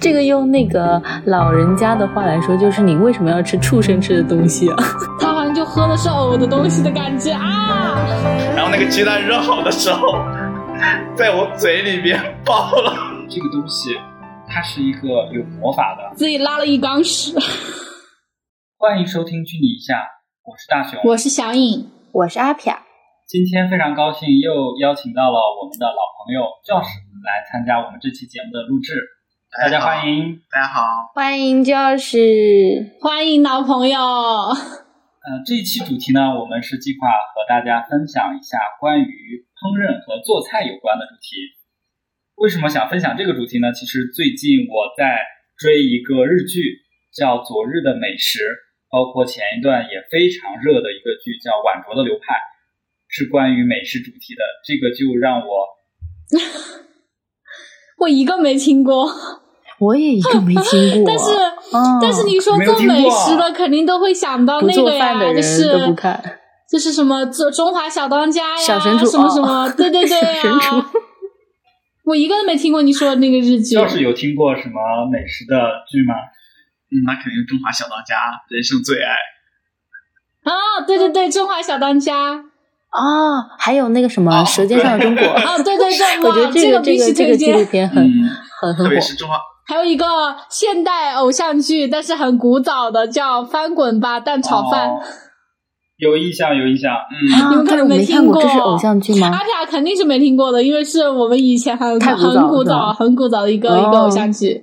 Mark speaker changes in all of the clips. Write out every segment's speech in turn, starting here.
Speaker 1: 这个用那个老人家的话来说，就是你为什么要吃畜生吃的东西啊？
Speaker 2: 他好像就喝的是呕的东西的感觉啊。
Speaker 3: 然后那个鸡蛋热好的时候，在我嘴里边爆了。这个东西，它是一个有魔法的。
Speaker 2: 自己拉了一缸屎。
Speaker 3: 欢迎收听《距离一下》，我是大熊，
Speaker 2: 我是小颖，
Speaker 1: 我是阿飘。
Speaker 3: 今天非常高兴又邀请到了我们的老朋友教师来参加我们这期节目的录制，大家欢迎，
Speaker 4: 大家好，
Speaker 1: 欢迎就是，
Speaker 2: 欢迎老朋友。
Speaker 3: 呃，这一期主题呢，我们是计划和大家分享一下关于烹饪和做菜有关的主题。为什么想分享这个主题呢？其实最近我在追一个日剧，叫《昨日的美食》，包括前一段也非常热的一个剧叫《晚酌的流派》。是关于美食主题的，这个就让我，
Speaker 2: 我一个没听过，
Speaker 1: 我也一个没听过。
Speaker 2: 但是，但是你说做美食的，肯定都会想到那个呀，就是就是什么做中华小当家呀，
Speaker 1: 小神厨
Speaker 2: 什么什么，对对对
Speaker 1: 呀。
Speaker 2: 我一个都没听过你说的那个日剧。
Speaker 3: 要是有听过什么美食的剧吗？
Speaker 4: 嗯，那肯定是中华小当家，人生最爱。
Speaker 2: 啊，对对对，中华小当家。
Speaker 1: 啊，还有那个什么《舌尖上的中国》
Speaker 2: 啊，对对对，
Speaker 1: 我觉得这
Speaker 2: 个
Speaker 1: 这个这个纪录片很很很火。
Speaker 2: 还有一个现代偶像剧，但是很古早的，叫《翻滚吧，蛋炒饭》。
Speaker 3: 有印象，有印象。
Speaker 2: 嗯，你们可能
Speaker 1: 没
Speaker 2: 听过，
Speaker 1: 这是偶像剧吗？
Speaker 2: 阿雅肯定是没听过的，因为是我们以前很很古早、很古早的一个一个偶像剧。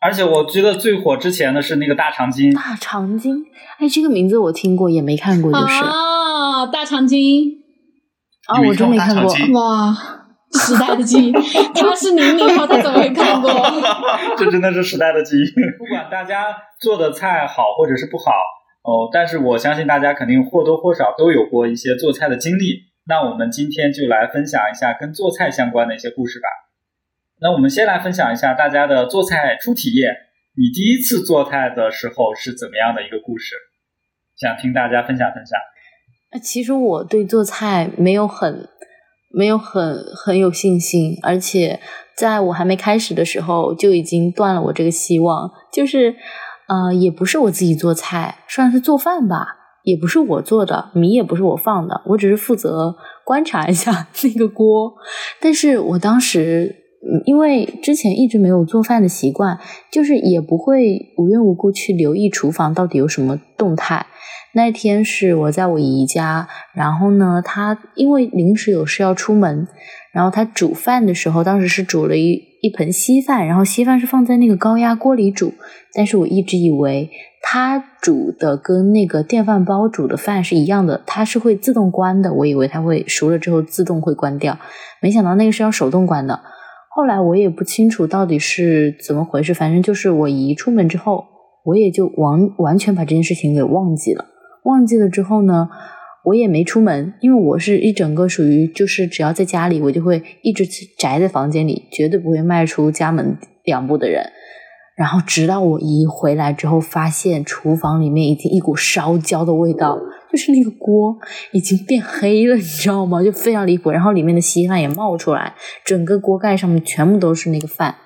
Speaker 3: 而且我觉得最火之前的是那个大长今。
Speaker 1: 大长今，哎，这个名字我听过，也没看过，就是啊。
Speaker 2: 大长今
Speaker 1: 啊，我真没看过
Speaker 2: 哇！时代的记忆，他是零零后，他怎么会看过？
Speaker 3: 这真的是时代的记忆。不管大家做的菜好或者是不好哦，但是我相信大家肯定或多或少都有过一些做菜的经历。那我们今天就来分享一下跟做菜相关的一些故事吧。那我们先来分享一下大家的做菜初体验。你第一次做菜的时候是怎么样的一个故事？想听大家分享分享。
Speaker 1: 其实我对做菜没有很没有很很有信心，而且在我还没开始的时候就已经断了我这个希望。就是呃，也不是我自己做菜，算是做饭吧，也不是我做的，米也不是我放的，我只是负责观察一下 那个锅。但是我当时因为之前一直没有做饭的习惯，就是也不会无缘无故去留意厨房到底有什么动态。那天是我在我姨家，然后呢，她因为临时有事要出门，然后她煮饭的时候，当时是煮了一一盆稀饭，然后稀饭是放在那个高压锅里煮，但是我一直以为她煮的跟那个电饭煲煮的饭是一样的，它是会自动关的，我以为它会熟了之后自动会关掉，没想到那个是要手动关的。后来我也不清楚到底是怎么回事，反正就是我姨出门之后，我也就完完全把这件事情给忘记了。忘记了之后呢，我也没出门，因为我是一整个属于就是只要在家里，我就会一直宅在房间里，绝对不会迈出家门两步的人。然后直到我一回来之后，发现厨房里面已经一股烧焦的味道，就是那个锅已经变黑了，你知道吗？就非常离谱。然后里面的稀饭也冒出来，整个锅盖上面全部都是那个饭。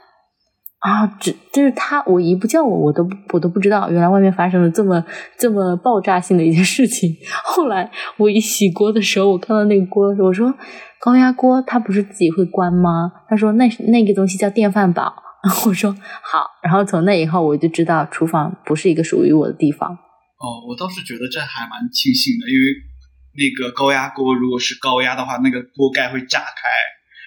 Speaker 1: 啊，只就是他，我姨不叫我，我都我都不知道，原来外面发生了这么这么爆炸性的一件事情。后来我一洗锅的时候，我看到那个锅，我说高压锅它不是自己会关吗？他说那那个东西叫电饭煲。我说好，然后从那以后我就知道厨房不是一个属于我的地方。
Speaker 4: 哦，我倒是觉得这还蛮庆幸的，因为那个高压锅如果是高压的话，那个锅盖会炸开。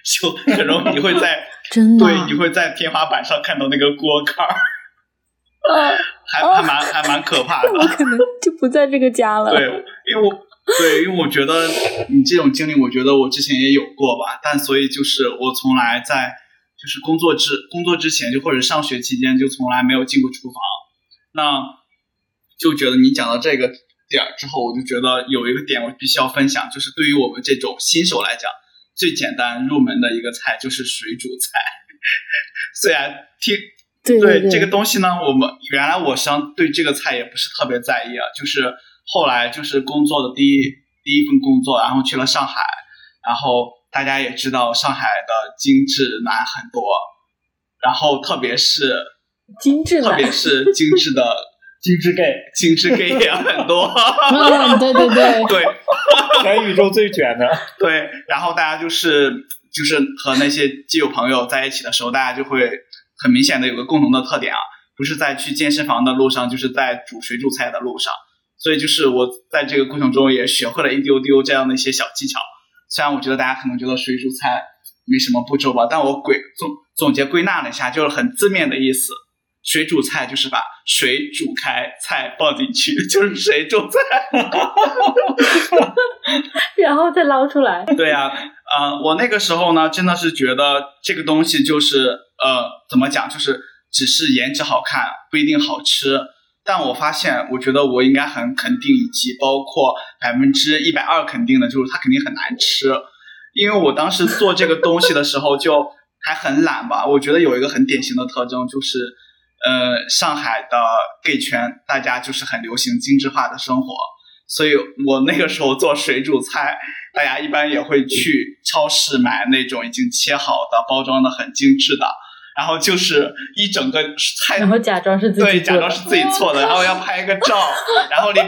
Speaker 4: 就很容易你会在
Speaker 1: 真的
Speaker 4: 对，你会在天花板上看到那个锅盖儿，还还蛮还蛮可怕的。
Speaker 1: 我可能就不在这个家了。
Speaker 4: 对，因为我对，因为我觉得你这种经历，我觉得我之前也有过吧。但所以就是我从来在就是工作之工作之前，就或者上学期间，就从来没有进过厨房。那就觉得你讲到这个点儿之后，我就觉得有一个点我必须要分享，就是对于我们这种新手来讲。最简单入门的一个菜就是水煮菜，虽然听
Speaker 1: 对
Speaker 4: 这个东西呢，我们原来我相对这个菜也不是特别在意啊，就是后来就是工作的第一第一份工作，然后去了上海，然后大家也知道上海的精致难很多，然后特别是
Speaker 1: 精致
Speaker 4: 特别是精致的
Speaker 3: 精致 gay，
Speaker 4: 精致 gay 也很多。
Speaker 2: 嗯，对对对
Speaker 4: 对，
Speaker 3: 全宇宙最卷的。
Speaker 4: 对，然后大家就是就是和那些基友朋友在一起的时候，大家就会很明显的有个共同的特点啊，不是在去健身房的路上，就是在煮水煮菜的路上。所以就是我在这个过程中也学会了一丢丢这样的一些小技巧。虽然我觉得大家可能觉得水煮菜没什么步骤吧，但我归总总结归纳了一下，就是很字面的意思。水煮菜就是把水煮开，菜放进去，就是水煮菜，
Speaker 1: 然后再捞出来。
Speaker 4: 对呀，呃，我那个时候呢，真的是觉得这个东西就是呃，怎么讲，就是只是颜值好看，不一定好吃。但我发现，我觉得我应该很肯定，以及包括百分之一百二肯定的，就是它肯定很难吃。因为我当时做这个东西的时候，就还很懒吧。我觉得有一个很典型的特征，就是呃，上海的 gay 圈，大家就是很流行精致化的生活。所以我那个时候做水煮菜，大家一般也会去超市买那种已经切好的、包装的很精致的。然后就是一整个菜，
Speaker 1: 然后假装是自己
Speaker 4: 对，假装是自己做的，然后要拍一个照，然后你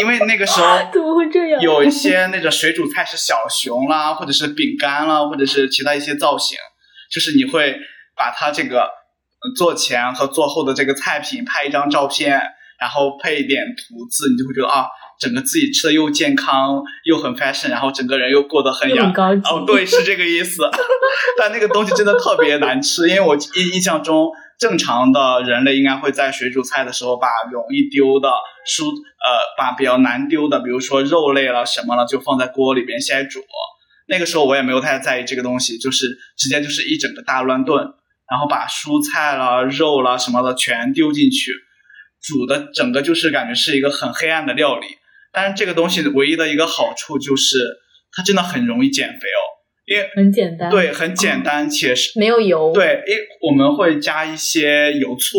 Speaker 4: 因为那个时候
Speaker 1: 怎么会这样？
Speaker 4: 有一些那个水煮菜是小熊啦，或者是饼干啦，或者是其他一些造型，就是你会把它这个做前和做后的这个菜品拍一张照片，然后配一点图字，你就会觉得啊。整个自己吃的又健康又很 fashion，然后整个人又过得很洋哦，对，是这个意思。但那个东西真的特别难吃，因为我印印象中，正常的人类应该会在水煮菜的时候把容易丢的蔬呃，把比较难丢的，比如说肉类了什么了，就放在锅里边先煮。那个时候我也没有太在意这个东西，就是直接就是一整个大乱炖，然后把蔬菜啦、肉啦什么的全丢进去，煮的整个就是感觉是一个很黑暗的料理。但是这个东西唯一的一个好处就是它真的很容易减肥哦，因为
Speaker 1: 很简单，
Speaker 4: 对，很简单且是
Speaker 1: 没有油，
Speaker 4: 对，因为我们会加一些油醋，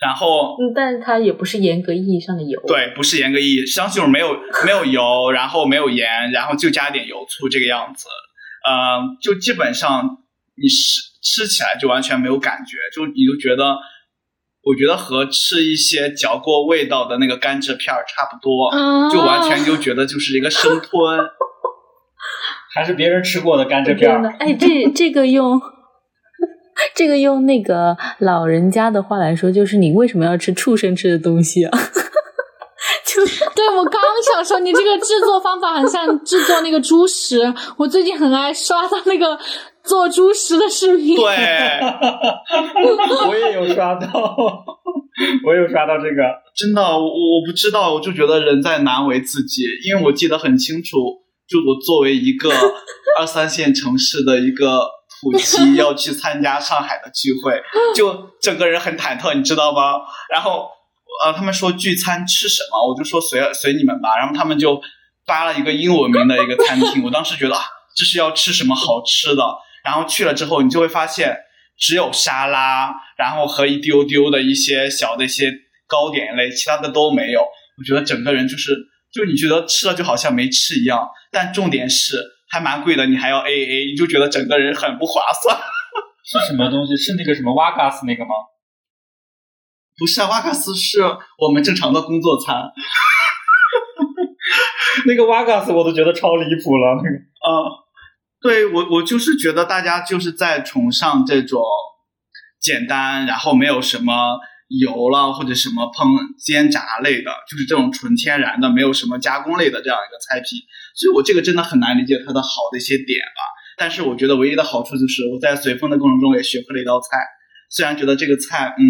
Speaker 4: 然后，
Speaker 1: 嗯，但它也不是严格意义上的油，
Speaker 4: 对，不是严格意义，实际上就是没有没有油，然后没有盐，然后就加点油醋这个样子，嗯，就基本上你吃吃起来就完全没有感觉，就你就觉得。我觉得和吃一些嚼过味道的那个甘蔗片儿差不多，就完全就觉得就是一个生吞，
Speaker 3: 还是别人吃过的甘蔗片儿。
Speaker 1: 哎，这这个用这个用那个老人家的话来说，就是你为什么要吃畜生吃的东西啊？
Speaker 2: 我刚想说，你这个制作方法很像制作那个猪食。我最近很爱刷到那个。做猪食的视频，
Speaker 4: 对，
Speaker 3: 我也有刷到，我有刷到这个，
Speaker 4: 真的，我我不知道，我就觉得人在难为自己，因为我记得很清楚，就我作为一个 二三线城市的一个土鸡，要去参加上海的聚会，就整个人很忐忑，你知道吗？然后呃，他们说聚餐吃什么，我就说随随你们吧，然后他们就发了一个英文名的一个餐厅，我当时觉得啊，这是要吃什么好吃的。然后去了之后，你就会发现只有沙拉，然后和一丢丢的一些小的一些糕点类，其他的都没有。我觉得整个人就是，就你觉得吃了就好像没吃一样。但重点是还蛮贵的，你还要 A A，你就觉得整个人很不划算。
Speaker 3: 是什么东西？是那个什么瓦嘎斯那个吗？
Speaker 4: 不是啊，瓦卡斯是我们正常的工作餐。
Speaker 3: 那个瓦卡斯我都觉得超离谱了，那个
Speaker 4: 啊。对我，我就是觉得大家就是在崇尚这种简单，然后没有什么油了或者什么烹煎炸类的，就是这种纯天然的，没有什么加工类的这样一个菜品。所以我这个真的很难理解它的好的一些点吧。但是我觉得唯一的好处就是我在随风的过程中也学会了一道菜。虽然觉得这个菜，嗯，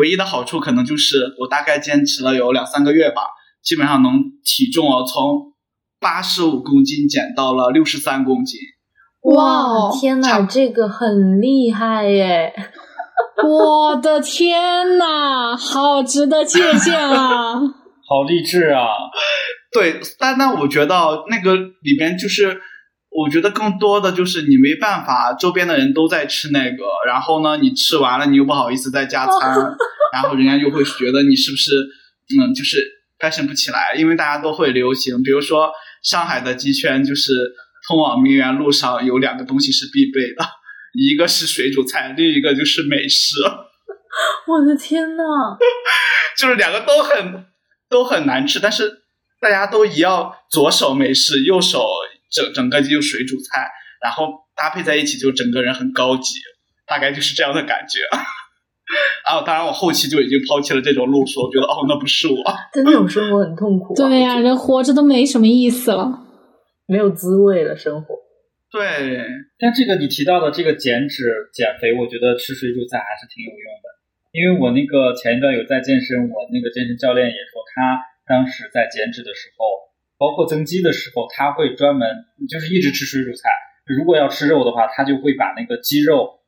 Speaker 4: 唯一的好处可能就是我大概坚持了有两三个月吧，基本上能体重哦从八十五公斤减到了六十三公斤。
Speaker 1: 哇，天呐，这个很厉害耶！
Speaker 2: 我的天呐，好值得借鉴啊！
Speaker 3: 好励志啊！
Speaker 4: 对，但但我觉得那个里边就是，我觉得更多的就是你没办法，周边的人都在吃那个，然后呢，你吃完了你又不好意思再加餐，然后人家又会觉得你是不是嗯，就是 fashion 不起来，因为大家都会流行，比如说上海的鸡圈就是。通往名媛路上有两个东西是必备的，一个是水煮菜，另一个就是美食。
Speaker 1: 我的天呐！
Speaker 4: 就是两个都很都很难吃，但是大家都一样，左手美式，右手整整个就水煮菜，然后搭配在一起，就整个人很高级，大概就是这样的感觉。啊，当然我后期就已经抛弃了这种路数，我觉得哦，那不是我。
Speaker 1: 但那种生活很痛苦、啊。
Speaker 2: 对呀、人活着都没什么意思了。
Speaker 1: 没有滋味了，生活。
Speaker 4: 对，
Speaker 3: 但这个你提到的这个减脂减肥，我觉得吃水煮菜还是挺有用的。因为我那个前一段有在健身，我那个健身教练也说，他当时在减脂的时候，包括增肌的时候，他会专门就是一直吃水煮菜。如果要吃肉的话，他就会把那个鸡肉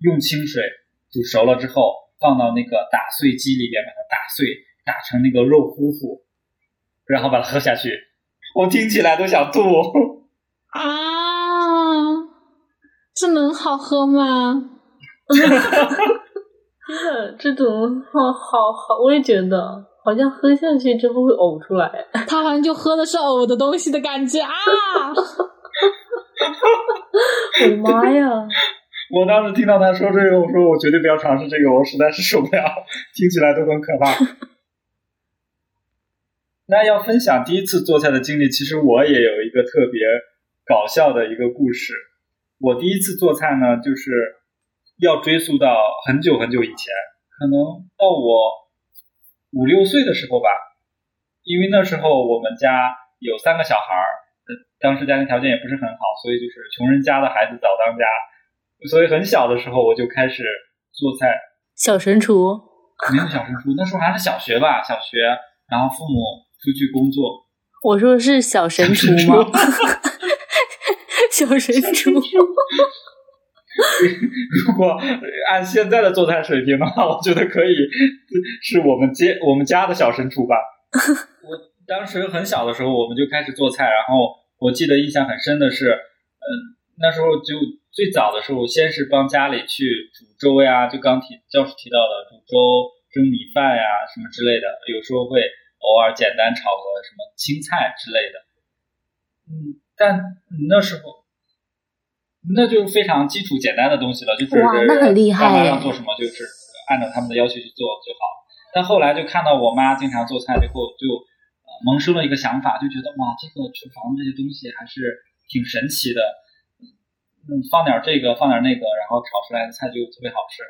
Speaker 3: 用清水煮熟了之后，放到那个打碎机里边，把它打碎，打成那个肉糊糊，然后把它喝下去。我听起来都想吐。
Speaker 2: 啊，这能好喝吗？
Speaker 1: 真的，这种好好好，我也觉得好像喝下去之后会呕出来。
Speaker 2: 他好像就喝的是呕的东西的感觉啊！
Speaker 1: 我的妈呀！
Speaker 3: 我当时听到他说这个，我说我绝对不要尝试这个，我实在是受不了，听起来都很可怕。那要分享第一次做菜的经历，其实我也有一个特别搞笑的一个故事。我第一次做菜呢，就是要追溯到很久很久以前，可能到我五六岁的时候吧。因为那时候我们家有三个小孩儿，呃当时家庭条件也不是很好，所以就是穷人家的孩子早当家。所以很小的时候我就开始做菜，
Speaker 1: 小神厨，
Speaker 3: 没有小神厨，那时候还是小学吧，小学，然后父母出去工作，
Speaker 1: 我说的是小神厨吗？小神厨，
Speaker 3: 如果按现在的做菜水平的话，我觉得可以是我们接我们家的小神厨吧。我当时很小的时候，我们就开始做菜，然后我记得印象很深的是，嗯，那时候就最早的时候，先是帮家里去煮粥呀，就刚提教师提到的煮粥、蒸米饭呀什么之类的，有时候会偶尔简单炒个什么青菜之类的。嗯，但那时候那就非常基础简单的东西了，就是
Speaker 1: 哇那很厉害
Speaker 3: 爸妈
Speaker 1: 耶
Speaker 3: 要做什么，就是按照他们的要求去做就好。但后来就看到我妈经常做菜之后，就呃萌生了一个想法，就觉得哇，这个厨房这些东西还是挺神奇的。嗯，放点这个，放点那个，然后炒出来的菜就特别好吃。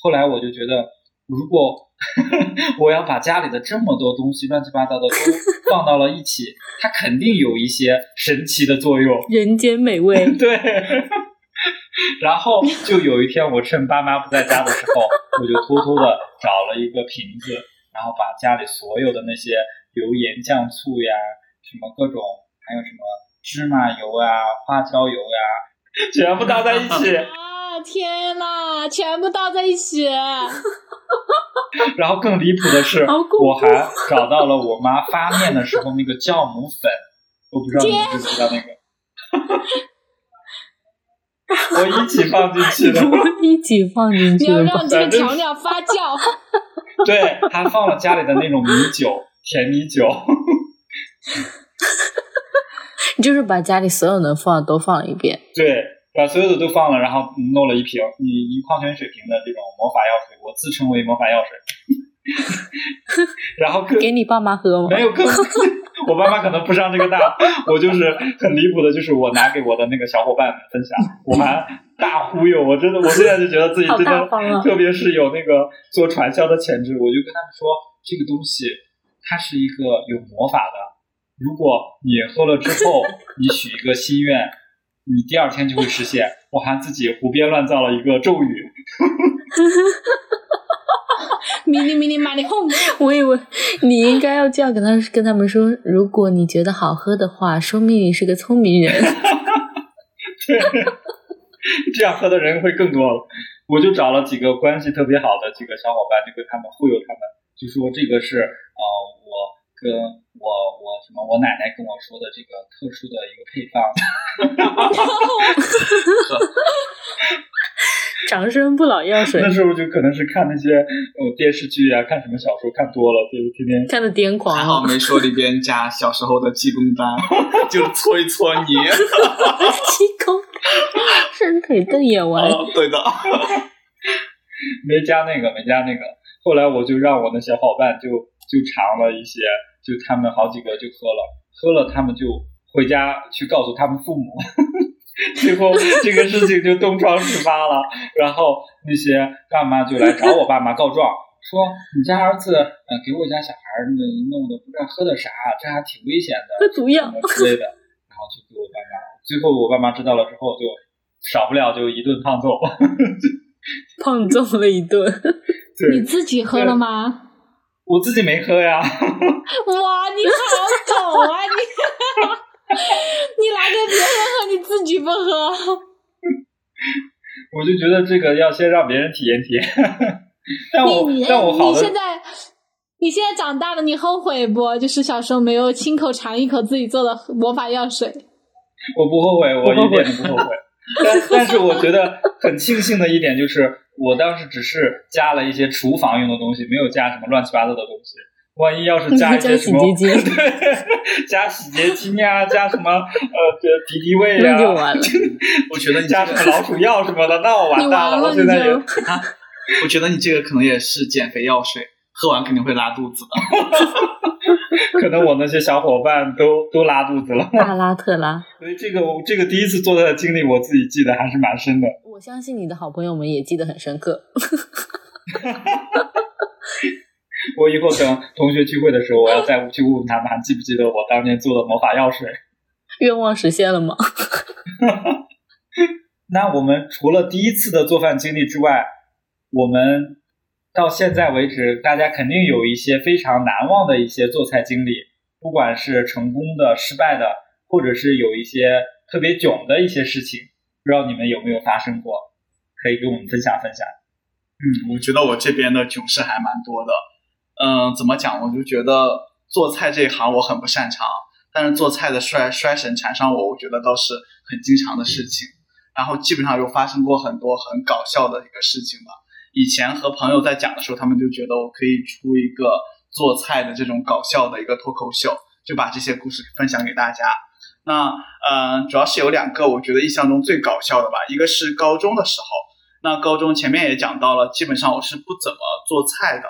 Speaker 3: 后来我就觉得，如果 我要把家里的这么多东西乱七八糟的都 放到了一起，它肯定有一些神奇的作用。
Speaker 1: 人间美味。
Speaker 3: 对。然后就有一天，我趁爸妈不在家的时候，我就偷偷的找了一个瓶子，然后把家里所有的那些油盐酱醋呀，什么各种，还有什么芝麻油啊、花椒油呀，全部倒在一起。
Speaker 2: 啊，天呐，全部倒在一起！
Speaker 3: 然后更离谱的是，我还找到了我妈发面的时候那个酵母粉，我不知道你们知不知道那个。我一起放进去的，
Speaker 1: 一起放进去你要
Speaker 2: 让这个调料发酵。
Speaker 3: 对，还放了家里的那种米酒，甜米酒。
Speaker 1: 你就是把家里所有能放的都放了一遍。
Speaker 3: 对，把所有的都放了，然后弄了一瓶你一矿泉水瓶的这种魔法药水，我自称为魔法药水。然后
Speaker 1: 给你爸妈喝吗？
Speaker 3: 没有更，我爸妈可能不上这个当，我就是很离谱的，就是我拿给我的那个小伙伴们分享，我还大忽悠，我真的，我现在就觉得自己真的特别是有那个做传销的潜质，我就跟他们说，这个东西它是一个有魔法的，如果你喝了之后，你许一个心愿，你第二天就会实现。我还自己胡编乱造了一个咒语，
Speaker 2: 迷你迷你马里哄，
Speaker 1: 我以为你应该要这样跟他跟他们说，如果你觉得好喝的话，说明你是个聪明人。
Speaker 3: 对，这样喝的人会更多了。我就找了几个关系特别好的几个小伙伴，就跟他们忽悠他们，就说这个是呃我跟我我什么我奶奶跟我说的这个特殊的一个配方。
Speaker 1: 长生不老药水
Speaker 3: 那时候就可能是看那些呃电视剧啊，看什么小说看多了，就天天
Speaker 1: 看的癫狂
Speaker 4: 还好，没说里边加小时候的济公丹，就搓一搓泥。
Speaker 1: 气功是伸腿瞪眼丸。
Speaker 4: 哦，对的，
Speaker 3: 没加那个，没加那个。后来我就让我的小伙伴就就尝了一些，就他们好几个就喝了，喝了他们就回家去告诉他们父母，最后这个事情就东窗事发了。然后那些爸妈就来找我爸妈告状，说你家儿子呃给我家小孩儿弄的不知道喝的啥，这还挺危险的，
Speaker 1: 喝毒药
Speaker 3: 之类的。然后就给我爸妈，最后我爸妈知道了之后，就少不了就一顿胖揍。
Speaker 1: 胖揍了一顿。
Speaker 2: 你自己喝了吗？
Speaker 3: 我自己没喝呀。
Speaker 2: 哇，你好狗啊你！你拿给别人喝，你自己不喝。
Speaker 3: 我就觉得这个要先让别人体验体验。但我
Speaker 2: 你
Speaker 3: 但我好
Speaker 2: 你现在你现在长大了，你后悔不？就是小时候没有亲口尝一口自己做的魔法药水。
Speaker 3: 我不后悔，我一点都不后悔。但但是我觉得很庆幸的一点就是，我当时只是加了一些厨房用的东西，没有加什么乱七八糟的东西。万一要是加一些什么，
Speaker 1: 加洗洁精
Speaker 3: 对，加洗洁精呀，加什么呃这敌敌畏
Speaker 1: 那就
Speaker 3: 呀，
Speaker 1: 完了。
Speaker 4: 我觉得你
Speaker 3: 加，什么老鼠药什么的，那我完蛋
Speaker 2: 了
Speaker 3: 我现在也
Speaker 2: 啊
Speaker 4: 我觉得你这个可能也是减肥药水，喝完肯定会拉肚子的。
Speaker 3: 可能我那些小伙伴都都拉肚子了。
Speaker 1: 大拉特拉，
Speaker 3: 所以这个我这个第一次做菜的经历，我自己记得还是蛮深的。
Speaker 1: 我相信你的好朋友们也记得很深刻。
Speaker 3: 我以后等同学聚会的时候，我要再去问问他们，还记不记得我当年做的魔法药水？
Speaker 1: 愿望实现了吗？
Speaker 3: 那我们除了第一次的做饭经历之外，我们到现在为止，大家肯定有一些非常难忘的一些做菜经历，不管是成功的、失败的，或者是有一些特别囧的一些事情，不知道你们有没有发生过？可以跟我们分享分享。
Speaker 4: 嗯，我觉得我这边的囧事还蛮多的。嗯，怎么讲？我就觉得做菜这一行我很不擅长，但是做菜的摔摔神缠上我，我觉得倒是很经常的事情。然后基本上又发生过很多很搞笑的一个事情吧。以前和朋友在讲的时候，他们就觉得我可以出一个做菜的这种搞笑的一个脱口秀，就把这些故事分享给大家。那嗯、呃主要是有两个我觉得印象中最搞笑的吧，一个是高中的时候。那高中前面也讲到了，基本上我是不怎么做菜的。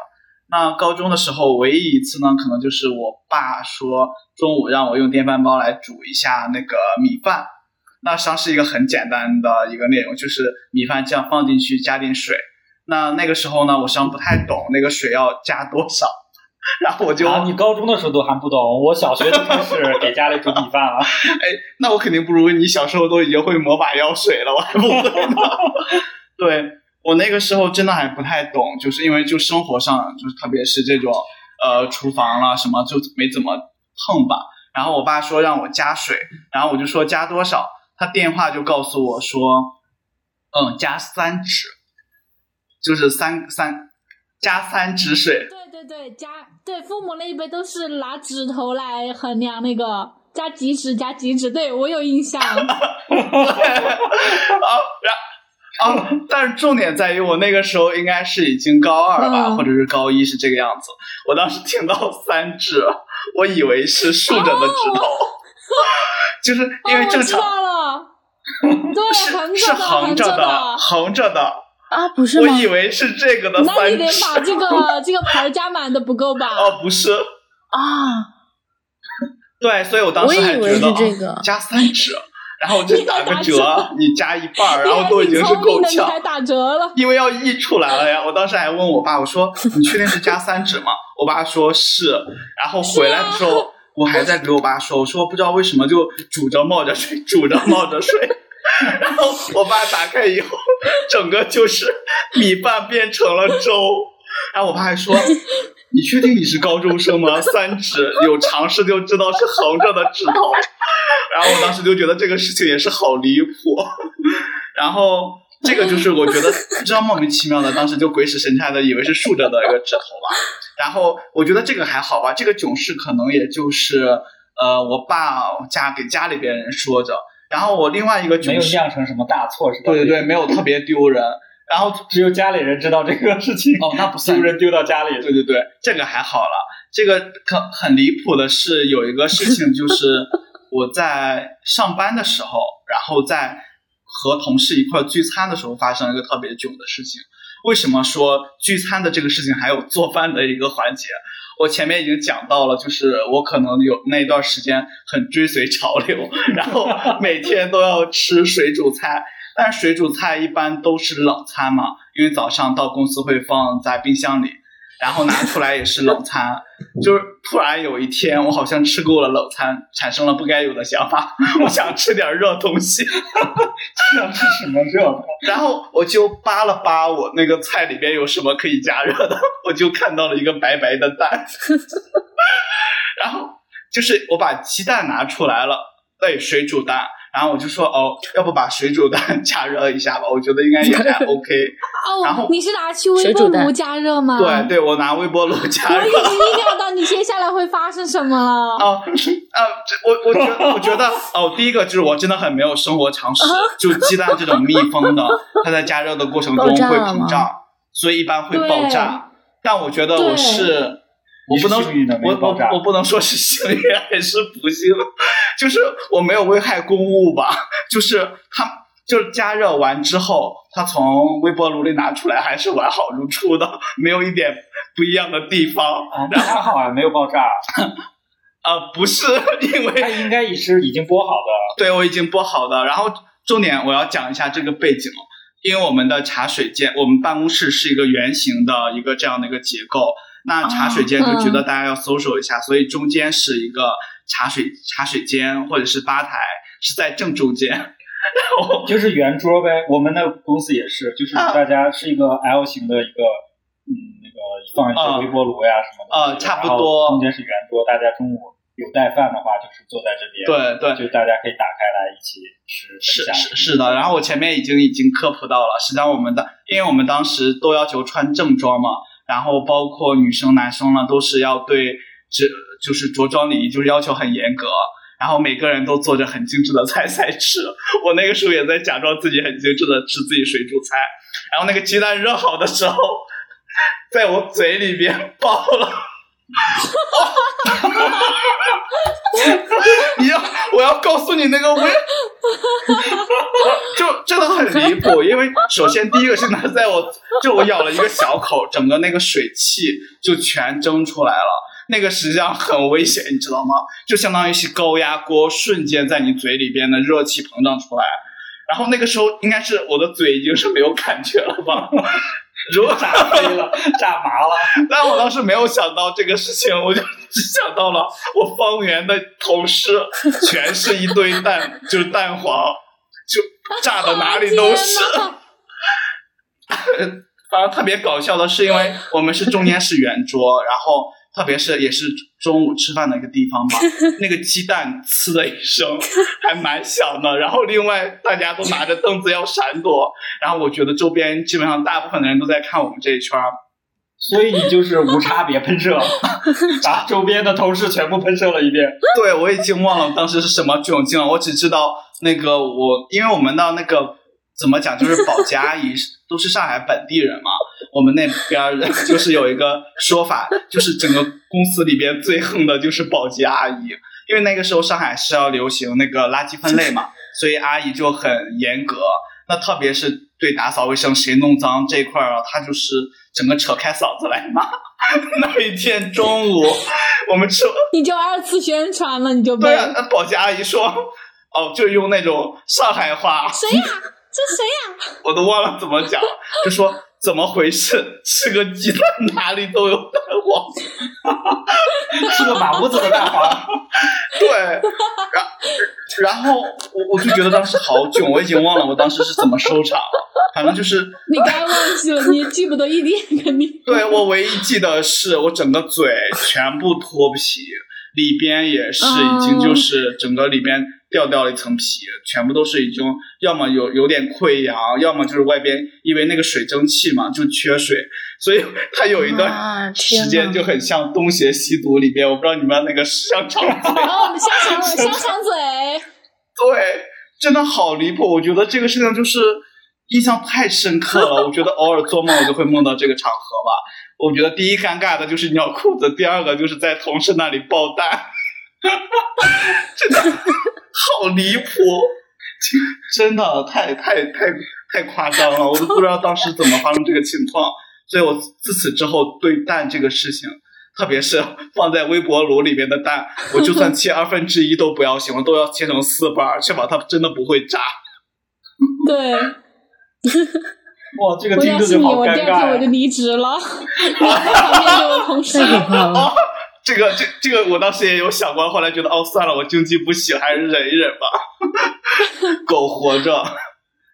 Speaker 4: 那高中的时候，唯一一次呢，可能就是我爸说中午让我用电饭煲来煮一下那个米饭。那实际上是一个很简单的一个内容，就是米饭这样放进去，加点水。那那个时候呢，我实际上不太懂那个水要加多少，然后我就
Speaker 3: 啊，你高中的时候都还不懂，我小学就开始给家里煮米饭了。
Speaker 4: 哎那我肯定不如你小时候都已经会魔法药水了，我还不会呢。对我那个时候真的还不太懂，就是因为就生活上，就是特别是这种呃厨房啦什么就没怎么碰吧。然后我爸说让我加水，然后我就说加多少，他电话就告诉我说，嗯，加三指，就是三三加三指水。
Speaker 2: 对对对，加对父母那一辈都是拿指头来衡量那个加几指加几指，对我有印象。
Speaker 4: 啊，然啊，但是重点在于我那个时候应该是已经高二吧，
Speaker 2: 嗯
Speaker 4: 或者是高一，是这个样子。我当时听到三指，我以为是竖着的指头，就是因为
Speaker 2: 我知
Speaker 4: 常、
Speaker 2: 道了，对，横
Speaker 4: 是
Speaker 2: 着的，
Speaker 4: 横着
Speaker 2: 的。
Speaker 4: 横着的，
Speaker 1: 啊，不是
Speaker 4: 我？以为是这个的
Speaker 2: 那你得。把这个这个牌加满的不够吧？
Speaker 4: 哦，不是，
Speaker 1: 啊，
Speaker 4: 对，所以我当时
Speaker 1: 我以为是
Speaker 4: 还觉得
Speaker 1: 这个
Speaker 4: 哦加三指，然后我就
Speaker 2: 你
Speaker 4: 打个
Speaker 2: 打折
Speaker 4: 折，你加一半儿，然后都已经是够呛。
Speaker 2: 还打折了。
Speaker 4: 因为要溢出来了呀。我当时还问我爸，我说 你确定是加三指吗？我爸说是。然后回来的时候，我还在给我爸说，我说不知道为什么就煮着冒着水，煮着冒着水。然后我爸打开以后，整个就是米饭变成了粥。然后我爸还说：“你确定你是高中生吗？三指有常识就知道是横着的指头。”然后我当时就觉得这个事情也是好离谱。然后这个就是我觉得不知道莫名其妙的，当时就鬼使神差的以为是竖着的一个指头吧。然后我觉得这个还好吧，这个囧事可能也就是呃我爸家给家里边人说着，然后我另外一个
Speaker 3: 没有，酿成什么大错是吧？
Speaker 4: 对对对，没有特别丢人。然后
Speaker 3: 只有家里人知道这个事情。
Speaker 4: 哦，那不 算
Speaker 3: 丢人丢到家里。
Speaker 4: 对对对，这个还好了。这个很很离谱的是，有一个事情就是我在上班的时候，然后在和同事一块聚餐的时候发生了一个特别囧的事情。为什么说聚餐的这个事情还有做饭的一个环节？我前面已经讲到了，就是我可能有那段时间很追随潮流，然后每天都要吃水煮菜，但是水煮菜一般都是冷餐嘛，因为早上到公司会放在冰箱里。然后拿出来也是冷餐，就是突然有一天，我好像吃够了冷餐，产生了不该有的想法，我想吃点热东西，
Speaker 3: 想 吃什么热的？
Speaker 4: 然后我就扒了扒我那个菜里边有什么可以加热的，我就看到了一个白白的蛋，然后就是我把鸡蛋拿出来了，对，水煮蛋。然后我就说哦，要不把水煮蛋 加热一下吧？我觉得应该也还 OK。
Speaker 2: 哦，
Speaker 4: 然后
Speaker 2: 你是拿去微波炉加热吗？
Speaker 4: 对对，我拿微波炉加热。
Speaker 2: 我已经预料到你接下来会发生什么了。
Speaker 4: 哦，啊，我我觉得我觉得哦，第一个就是我真的很没有生活常识，就鸡蛋这种密封的，它在加热的过程中会膨胀，所以一般会爆炸。但我觉得我是。我不能，我我我不能说是幸运还是不幸，就是我没有危害公物吧。就是它，就是加热完之后，它从微波炉里拿出来还是完好如初的，没有一点不一样的地方。
Speaker 3: 啊 那还好啊，没有爆炸。
Speaker 4: 呃，不是，因为
Speaker 3: 它应该也是已经剥好的。
Speaker 4: 对，我已经剥好的。然后重点我要讲一下这个背景，因为我们的茶水间，我们办公室是一个圆形的一个这样的一个结构。那茶水间就觉得大家要搜索一下，所以中间是一个茶水茶水间或者是吧台，是在正中间，
Speaker 3: 就是圆桌呗。我们的公司也是，就是大家是一个 L 型的一个，嗯，那个放一些微波炉呀什么的，
Speaker 4: 啊，差不多。
Speaker 3: 中间是圆桌，大家中午有带饭的话，就是坐在这边，
Speaker 4: 对对，
Speaker 3: 就大家可以打开来一起吃。
Speaker 4: 是是是的，然后我前面已经已经科普到了，实际上我们的，因为我们当时都要求穿正装嘛。然后包括女生、男生呢，都是要对这就是着装礼仪就是要求很严格。然后每个人都做着很精致的菜菜吃。我那个时候也在假装自己很精致的吃自己水煮菜。然后那个鸡蛋热好的时候，在我嘴里边爆了。你要我要告诉你那个味，就真的很离谱。因为首先第一个是它在我就我咬了一个小口，整个那个水汽就全蒸出来了。那个实际上很危险，你知道吗？就相当于是高压锅瞬间在你嘴里边的热气膨胀出来。然后那个时候应该是我的嘴已经是没有感觉了吧。
Speaker 3: 如果炸飞了，炸麻了，
Speaker 4: 但我当时没有想到这个事情，我就只想到了我方圆的同事全是一堆蛋，就是蛋黄，就炸的哪里都是。反正特别搞笑的是，因为我们是中间是圆桌，然后。特别是也是中午吃饭的一个地方吧，那个鸡蛋呲的一声还蛮响的。然后另外大家都拿着凳子要闪躲，然后我觉得周边基本上大部分的人都在看我们这一圈儿，
Speaker 3: 所以你就是无差别喷射，把周边的同事全部喷射了一遍。
Speaker 4: 对，我已经忘了当时是什么窘境了，我只知道那个我，因为我们的那个。怎么讲？就是保洁阿姨都是上海本地人嘛。我们那边人就是有一个说法，就是整个公司里边最横的就是保洁阿姨。因为那个时候上海是要流行那个垃圾分类嘛，所以阿姨就很严格。那特别是对打扫卫生，谁弄脏这块儿啊，她就是整个扯开嗓子来骂。那一天中午，我们吃，
Speaker 2: 你就二次宣传了，你就
Speaker 4: 对啊。保洁阿姨说，哦，就用那种上海话。
Speaker 2: 谁呀？这谁呀？
Speaker 4: 我都忘了怎么讲，就说怎么回事？吃个鸡蛋哪里都有蛋黄，
Speaker 3: 吃个马屋子的蛋黄。
Speaker 4: 对，然然后我我就觉得当时好囧，我已经忘了我当时是怎么收场了。反正就是
Speaker 2: 你该忘记了，你记不得一点肯定。
Speaker 4: 对我唯一记得是我整个嘴全部脱皮，里边也是已经就是整个里边。掉掉了一层皮，全部都是已经要么有有点溃疡，要么就是外边因为那个水蒸气嘛就缺水，所以他有一段时间就很像《东邪西毒》里边，我不知道你们那个香肠嘴，
Speaker 2: 哦，香肠香肠嘴，
Speaker 4: 对，真的好离谱。我觉得这个事情就是印象太深刻了。我觉得偶尔做梦我就会梦到这个场合吧。我觉得第一尴尬的就是尿裤子，第二个就是在同事那里爆蛋，真的。好离谱！真的太太太太夸张了，我都不知道当时怎么发生这个情况。所以我自此之后对蛋这个事情，特别是放在微波炉里面的蛋，我就算 切二分之一都不要行，我都要切成四瓣，确保它真的不会炸。
Speaker 2: 对，
Speaker 3: 哇，这个
Speaker 2: 我
Speaker 3: 听着就
Speaker 2: 要是你，我
Speaker 3: 好尴尬
Speaker 2: 第二天我就。离职了，旁边就有同事
Speaker 1: 太。可怕了。
Speaker 4: 哦，这个这这个我当时也有想过，后来觉得哦算了，我经济不行，还是忍一忍吧。狗活着。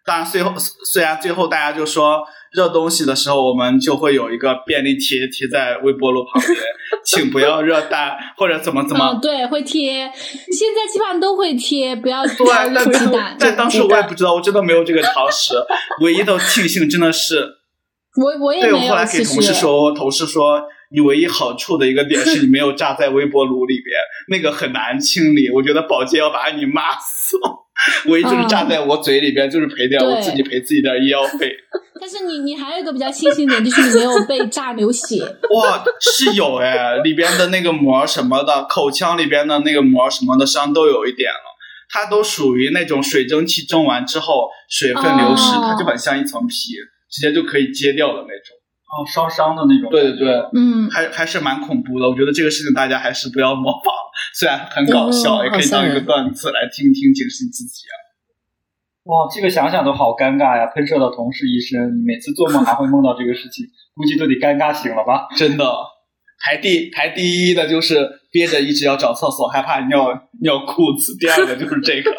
Speaker 4: 当然，最后虽然最后大家就说热东西的时候，我们就会有一个便利贴贴在微波炉旁边，请不要热蛋或者怎么怎么。
Speaker 2: 嗯，对，会贴，现在基本上都会贴，不要
Speaker 4: 对，
Speaker 2: 加
Speaker 4: 但当时我也不知道，我真的没有这个常识。唯一的庆幸真的是，
Speaker 2: 我我也
Speaker 4: 对我
Speaker 2: 没有，
Speaker 4: 后来给。同事说，同事说你唯一好处的一个点是你没有炸在微波炉里边，那个很难清理。我觉得保洁要把你骂死。唯一就是炸在我嘴里边，就是赔点我自己赔自己点医药费。
Speaker 2: 但是你你还有一个比较庆幸点，就是你没有被炸流血。
Speaker 4: 哇，是有哎，里边的那个膜什么的，口腔里边的那个膜什么的伤都有一点了。它都属于那种水蒸气蒸完之后水分流失，
Speaker 2: 哦
Speaker 4: 它就很像一层皮，直接就可以揭掉的那种。
Speaker 3: 哦，烧伤的那种。
Speaker 4: 对对对，
Speaker 2: 嗯，
Speaker 4: 还还是蛮恐怖的。我觉得这个事情大家还是不要模仿，虽然很搞笑，
Speaker 1: 嗯
Speaker 4: 也可以当一个段子来听一听，警示自己啊。
Speaker 3: 哇，这个想想都好尴尬呀！喷射到同事一身，你每次做梦还会梦到这个事情，估计都得尴尬醒了吧？
Speaker 4: 真的，排第排第一的就是憋着一直要找厕所，害怕尿尿裤子；第二个就是这个。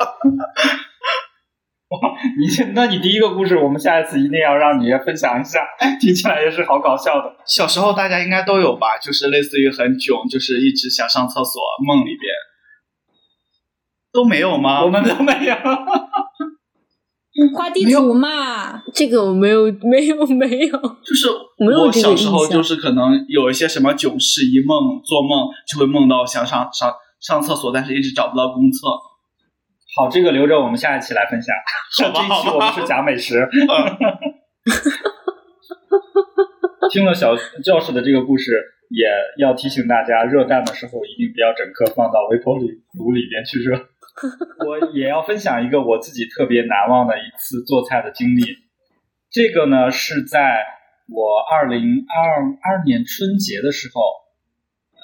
Speaker 3: 你那你第一个故事，我们下一次一定要让你也分享一下，听起来也是好搞笑的。
Speaker 4: 小时候大家应该都有吧，就是类似于很囧，就是一直想上厕所，梦里边都没有吗？
Speaker 3: 我们都没有。
Speaker 2: 画地图嘛，
Speaker 1: 这个我没有，没有，没有。
Speaker 4: 就是
Speaker 1: 没有这个
Speaker 4: 我小时候就是可能有一些什么囧事一梦，做梦就会梦到想上上上厕所，但是一直找不到公厕。
Speaker 3: 好，这个留着我们下一期来分享。这一期我们是假美食。
Speaker 4: 嗯
Speaker 3: 听了小教室的这个故事，也要提醒大家，热蛋的时候一定不要整颗放到微波炉里边去热。我也要分享一个我自己特别难忘的一次做菜的经历。这个呢是在我二零二二年春节的时候，呃，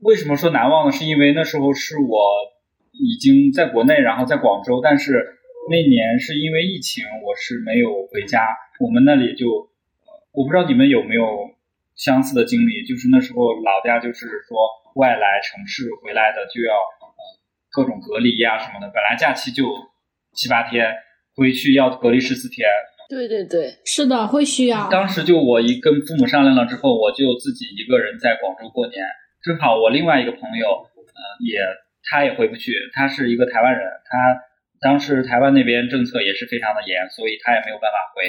Speaker 3: 为什么说难忘呢？是因为那时候是我已经在国内，然后在广州，但是那年是因为疫情，我是没有回家。我们那里就，呃我不知道你们有没有相似的经历，就是那时候老家就是说外来城市回来的就要呃各种隔离呀、什么的，本来假期就七八天，回去要隔离十四天。
Speaker 1: 对对对，
Speaker 2: 是的，会需要。
Speaker 3: 当时就我一跟父母商量了之后，我就自己一个人在广州过年。正好我另外一个朋友，呃，也他也回不去，他是一个台湾人，他当时台湾那边政策也是非常的严，所以他也没有办法回，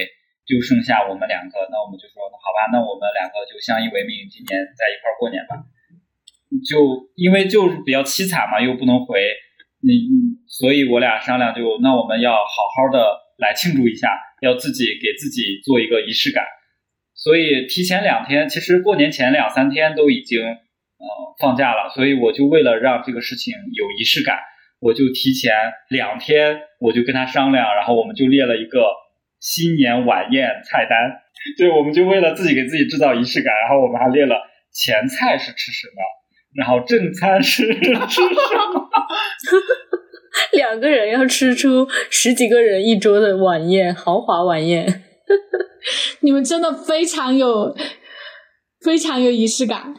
Speaker 3: 就剩下我们两个。那我们就说，好吧，那我们两个就相依为命，今年在一块儿过年吧。就因为就是比较凄惨嘛，又不能回，你嗯所以我俩商量就，那我们要好好的来庆祝一下，要自己给自己做一个仪式感。所以提前两天，其实过年前两三天都已经呃放假了，所以我就为了让这个事情有仪式感，我就提前两天我就跟他商量，然后我们就列了一个新年晚宴菜单，对，我们就为了自己给自己制造仪式感，然后我们还列了前菜是吃什么，然后正餐是吃什么。
Speaker 1: 两个人要吃出十几个人一桌的晚宴，豪华晚宴。
Speaker 2: 你们真的非常有非常有仪式感。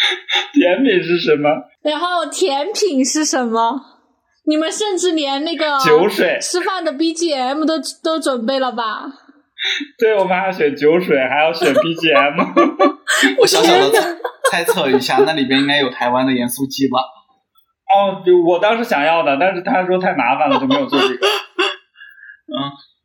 Speaker 3: 甜品是什么？
Speaker 2: 然后甜品是什么？你们甚至连那个
Speaker 3: 酒水
Speaker 2: 吃饭的 BGM 都都准备了吧？
Speaker 3: 对，我们还要选酒水，还要选 BGM。
Speaker 4: 我小小的猜测一下，那里边应该有台湾的盐酥鸡吧？
Speaker 3: 哦，就我当时想要的，但是他说太麻烦了，就没有做这个。
Speaker 4: 嗯，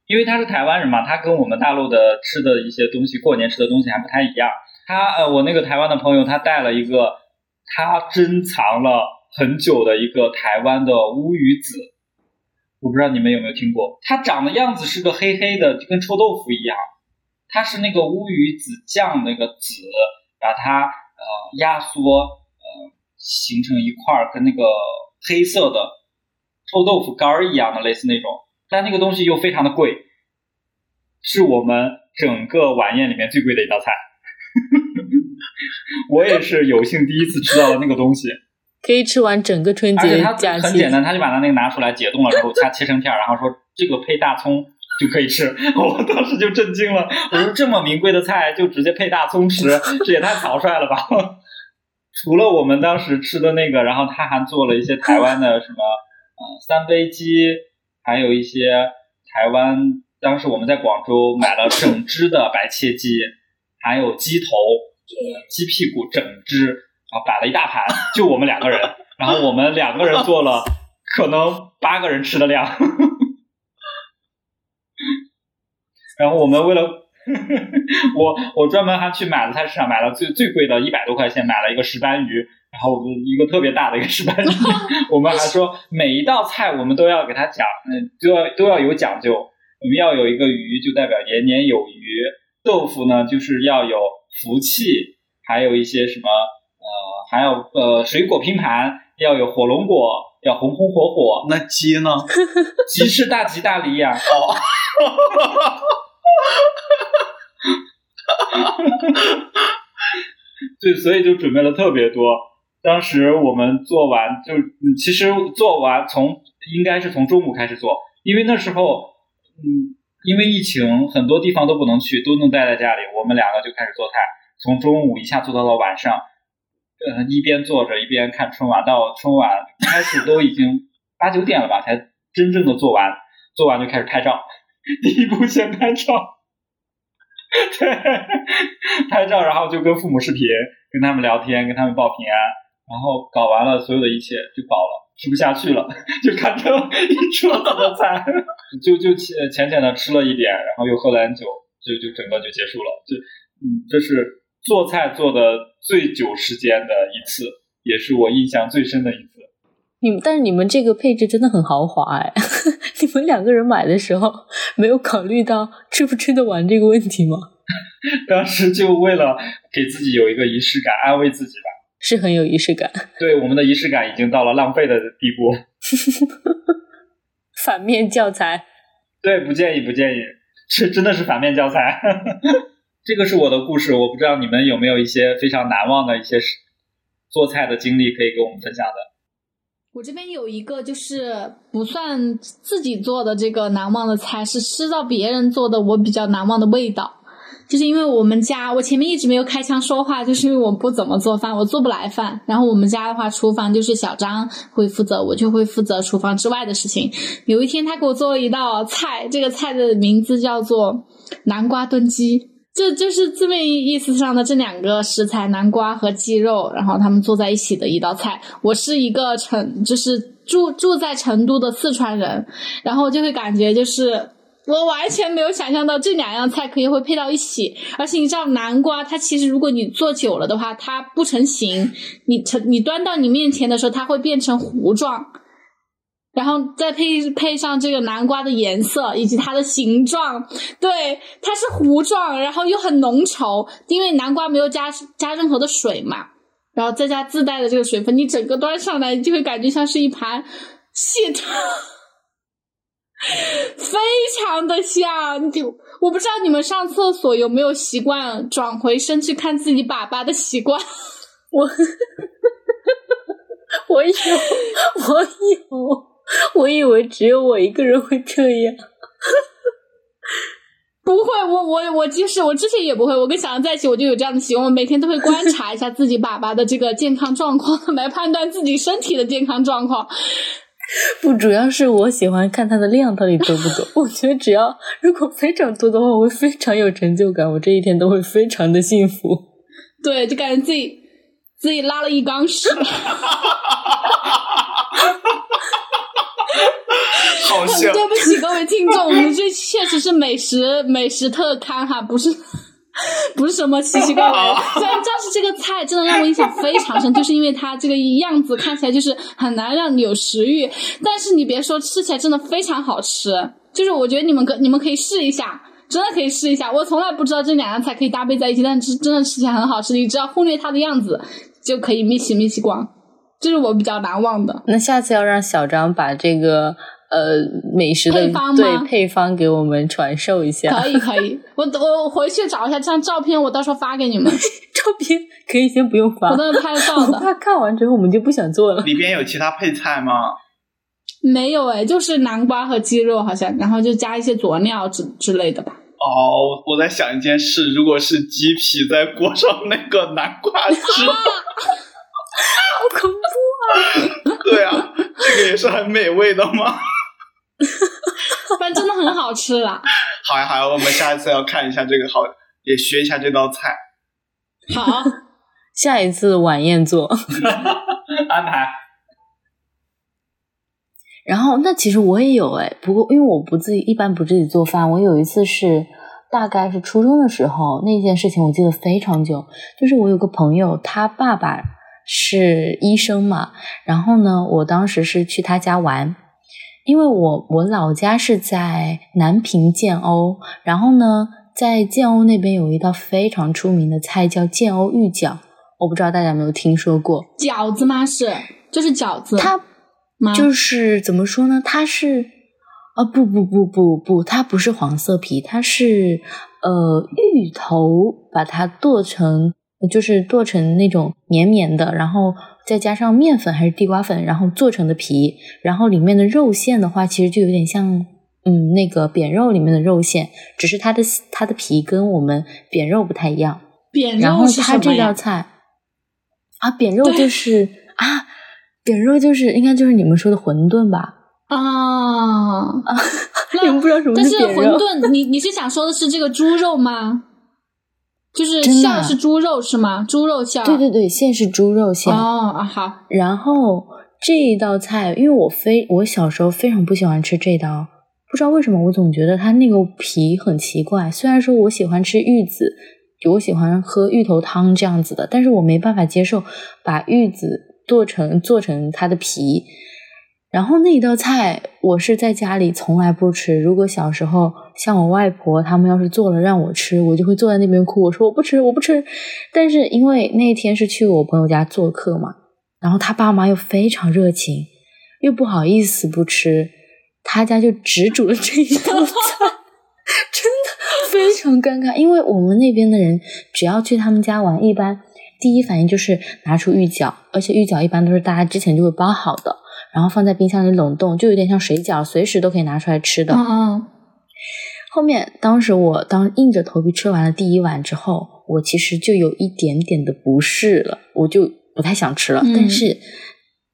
Speaker 3: 因为他是台湾人嘛，他跟我们大陆的吃的一些东西，过年吃的东西还不太一样。他呃，我那个台湾的朋友，他带了一个他珍藏了很久的一个台湾的乌鱼子，我不知道你们有没有听过。它长的样子是个黑黑的，就跟臭豆腐一样。它是那个乌鱼子酱那个籽，把它呃压缩呃形成一块儿，跟那个黑色的臭豆腐干儿一样的，类似那种，但那个东西又非常的贵，是我们整个晚宴里面最贵的一道菜。我也是有幸第一次吃到了那个东西，
Speaker 1: 可以吃完整个春节假期。
Speaker 3: 很简单，他就把它那个拿出来解冻了然后，它切成片儿，然后说这个配大葱就可以吃。我当时就震惊了，我说这么名贵的菜就直接配大葱吃，这也太草率了吧！除了我们当时吃的那个，然后他还做了一些台湾的什么呃三杯鸡，还有一些台湾当时我们在广州买了整只的白切鸡，还有鸡头、鸡屁股整只，然后摆了一大盘，就我们两个人，然后我们两个人做了可能八个人吃的量，然后我们为了 我我专门还去买了菜市场买了最最贵的一百多块钱买了一个石斑鱼，然后一个特别大的一个石斑鱼，我们还说每一道菜我们都要给它讲，嗯，都要都要有讲究，我们要有一个鱼就代表年年有余，豆腐呢就是要有福气，还有一些什么呃还有呃水果拼盘要有火龙果，要红红火火，
Speaker 4: 那鸡呢？
Speaker 3: 鸡是大吉大利呀、
Speaker 4: 哦，
Speaker 3: 对，所以就准备了特别多。当时我们做完就，嗯其实做完从应该是从中午开始做，因为那时候，嗯，因为疫情，很多地方都不能去，都能待在家里。我们两个就开始做菜，从中午一下做到了晚上，呃，一边做着一边看春晚，到春晚开始都已经八九点了吧，才真正的做完。做完就开始拍照，第一步先拍照。对，拍照，然后就跟父母视频，跟他们聊天，跟他们报平安，然后搞完了所有的一切就饱了，吃不下去了，就看着一桌子的菜，就就浅浅浅的吃了一点，然后又喝了点酒，就就整个就结束了。就嗯，这是做菜做的最久时间的一次，也是我印象最深的一次。
Speaker 1: 你们，但是你们这个配置真的很豪华哎！你们两个人买的时候没有考虑到吃不吃得完这个问题吗？
Speaker 3: 当时就为了给自己有一个仪式感，安慰自己吧。
Speaker 1: 是很有仪式感。
Speaker 3: 对，我们的仪式感已经到了浪费的地步。
Speaker 1: 反面教材，
Speaker 3: 对，不建议，不建议，这真的是反面教材。这个是我的故事，我不知道你们有没有一些非常难忘的一些事做菜的经历可以给我们分享的。
Speaker 2: 我这边有一个就是不算自己做的这个难忘的菜，是吃到别人做的我比较难忘的味道。就是因为我们家，我前面一直没有开腔说话，就是因为我不怎么做饭，我做不来饭。然后我们家的话，厨房就是小张会负责，我就会负责厨房之外的事情。有一天，他给我做了一道菜，这个菜的名字叫做南瓜炖鸡。这就是字面意思上的这两个食材，南瓜和鸡肉，然后他们做在一起的一道菜。我是一个成，就是住住在成都的四川人，然后就会感觉就是我完全没有想象到这两样菜可以会配到一起。而且你知道，南瓜它其实如果你做久了的话，它不成形，你成你端到你面前的时候，它会变成糊状。然后再配配上这个南瓜的颜色以及它的形状，对，它是糊状，然后又很浓稠，因为南瓜没有加加任何的水嘛，然后再加自带的这个水分，你整个端上来就会感觉像是一盘蟹汤，非常的像。就我不知道你们上厕所有没有习惯转回身去看自己粑粑的习惯，
Speaker 1: 我我有，我有。我以为只有我一个人会这样，
Speaker 2: 不会，我我我就是我之前也不会，我跟小杨在一起我就有这样的习惯，我每天都会观察一下自己粑粑的这个健康状况，来判断自己身体的健康状况。
Speaker 1: 不，主要是我喜欢看它的量到底多不多。我觉得只要如果非常多的话，我会非常有成就感，我这一天都会非常的幸福。
Speaker 2: 对，就感觉自己自己拉了一缸屎。
Speaker 4: 好笑！
Speaker 2: 对不起各位听众，我们这确实是美食美食特刊哈，不是 不是什么奇奇怪怪的。虽然但是这个菜真的让我印象非常深，就是因为它这个样子看起来就是很难让你有食欲，但是你别说，吃起来真的非常好吃。就是我觉得你们可你们可以试一下，真的可以试一下。我从来不知道这两样菜可以搭配在一起，但是真的吃起来很好吃。你只要忽略它的样子，就可以米奇米奇光。这是我比较难忘的。
Speaker 1: 那下次要让小张把这个呃美食的
Speaker 2: 配方吗
Speaker 1: 对配方给我们传授一下。
Speaker 2: 可以可以，我我回去找一下这张照片，我到时候发给你们。
Speaker 1: 照片可以先不用发，
Speaker 2: 我都是拍照
Speaker 1: 我
Speaker 2: 的，
Speaker 1: 怕看完之后我们就不想做了。
Speaker 4: 里边有其他配菜吗？
Speaker 2: 没有哎，就是南瓜和鸡肉好像，然后就加一些佐料之之类的吧。
Speaker 4: 哦，我在想一件事，如果是鸡皮在裹上那个南瓜汁，
Speaker 1: 好恐怖啊！
Speaker 4: 对啊，这个也是很美味的吗？
Speaker 2: 但真的很好吃啦。
Speaker 4: 好呀好呀，我们下一次要看一下这个，好也学一下这道菜。
Speaker 2: 好，
Speaker 1: 下一次晚宴做。
Speaker 3: 安排。
Speaker 1: 然后那其实我也有哎，不过因为我不自己一般不自己做饭，我有一次是大概是初中的时候，那件事情我记得非常久，就是我有个朋友，他爸爸是医生嘛，然后呢，我当时是去他家玩，因为我我老家是在南平建瓯，然后呢，在建瓯那边有一道非常出名的菜叫建瓯玉饺，我不知道大家有没有听说过，
Speaker 2: 饺子吗？是，就是饺子。
Speaker 1: 它？就是怎么说呢？它是啊，不不不不不，它不是黄色皮，它是呃芋头，把它剁成就是剁成那种绵绵的，然后再加上面粉还是地瓜粉，然后做成的皮，然后里面的肉馅的话，其实就有点像嗯那个扁肉里面的肉馅，只是它的它的皮跟我们扁肉不太一样。
Speaker 2: 扁
Speaker 1: 然后
Speaker 2: 肉是
Speaker 1: 它这道？菜啊，扁肉
Speaker 2: 对
Speaker 1: 就是啊，扁肉就是应该就是你们说的馄饨吧？
Speaker 2: 啊啊，
Speaker 1: 你们不知道什么
Speaker 2: 但是
Speaker 1: 扁肉？
Speaker 2: 馄饨，你你是想说的是这个猪肉吗？就是馅儿是猪肉是吗？猪肉馅儿。
Speaker 1: 对对对，馅是猪肉馅。
Speaker 2: 哦啊好，
Speaker 1: 然后这一道菜，因为我非我小时候非常不喜欢吃这道，不知道为什么，我总觉得它那个皮很奇怪。虽然说我喜欢吃玉子，我喜欢喝芋头汤这样子的，但是我没办法接受把玉子剁成做成它的皮。然后那一道菜我是在家里从来不吃。如果小时候像我外婆他们要是做了让我吃，我就会坐在那边哭，我说我不吃，我不吃。但是因为那天是去我朋友家做客嘛，然后他爸妈又非常热情，又不好意思不吃，他家就只煮了这一道菜，真的非常尴尬。因为我们那边的人只要去他们家玩，一般第一反应就是拿出芋饺，而且芋饺一般都是大家之前就会包好的，然后放在冰箱里冷冻，就有点像水饺，随时都可以拿出来吃的。
Speaker 2: 嗯嗯，
Speaker 1: 后面当时我当硬着头皮吃完了第一碗之后，我其实就有一点点的不适了，我就不太想吃了。
Speaker 2: 嗯
Speaker 1: 但是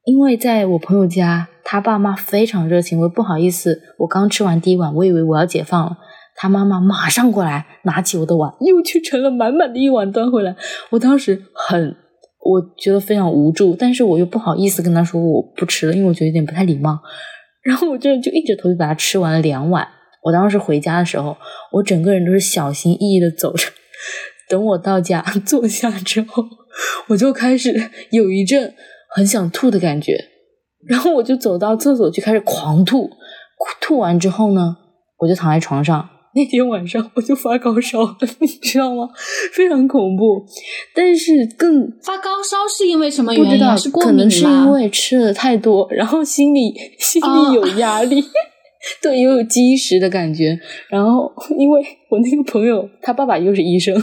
Speaker 1: 因为在我朋友家，他爸妈非常热情，我不好意思，我刚吃完第一碗，我以为我要解放了。他妈妈马上过来，拿起我的碗，又去盛了满满的一碗端回来。我当时很，我觉得非常无助，但是我又不好意思跟他说我不吃了，因为我觉得有点不太礼貌。然后我这就硬着头皮把它吃完了两碗。我当时回家的时候，我整个人都是小心翼翼的走着。等我到家坐下之后，我就开始有一阵很想吐的感觉，然后我就走到厕所去开始狂吐。吐完之后呢，我就躺在床上。那天晚上我就发高烧了，你知道吗？非常恐怖。但是更
Speaker 2: 发高烧是因为什么
Speaker 1: 不知道
Speaker 2: 原因啊？是，过敏
Speaker 1: 可能是因？为吃的太多，然后心里心
Speaker 2: 哦
Speaker 1: 里有压力，对，也有积食的感觉。然后因为我那个朋友他爸爸又是医生，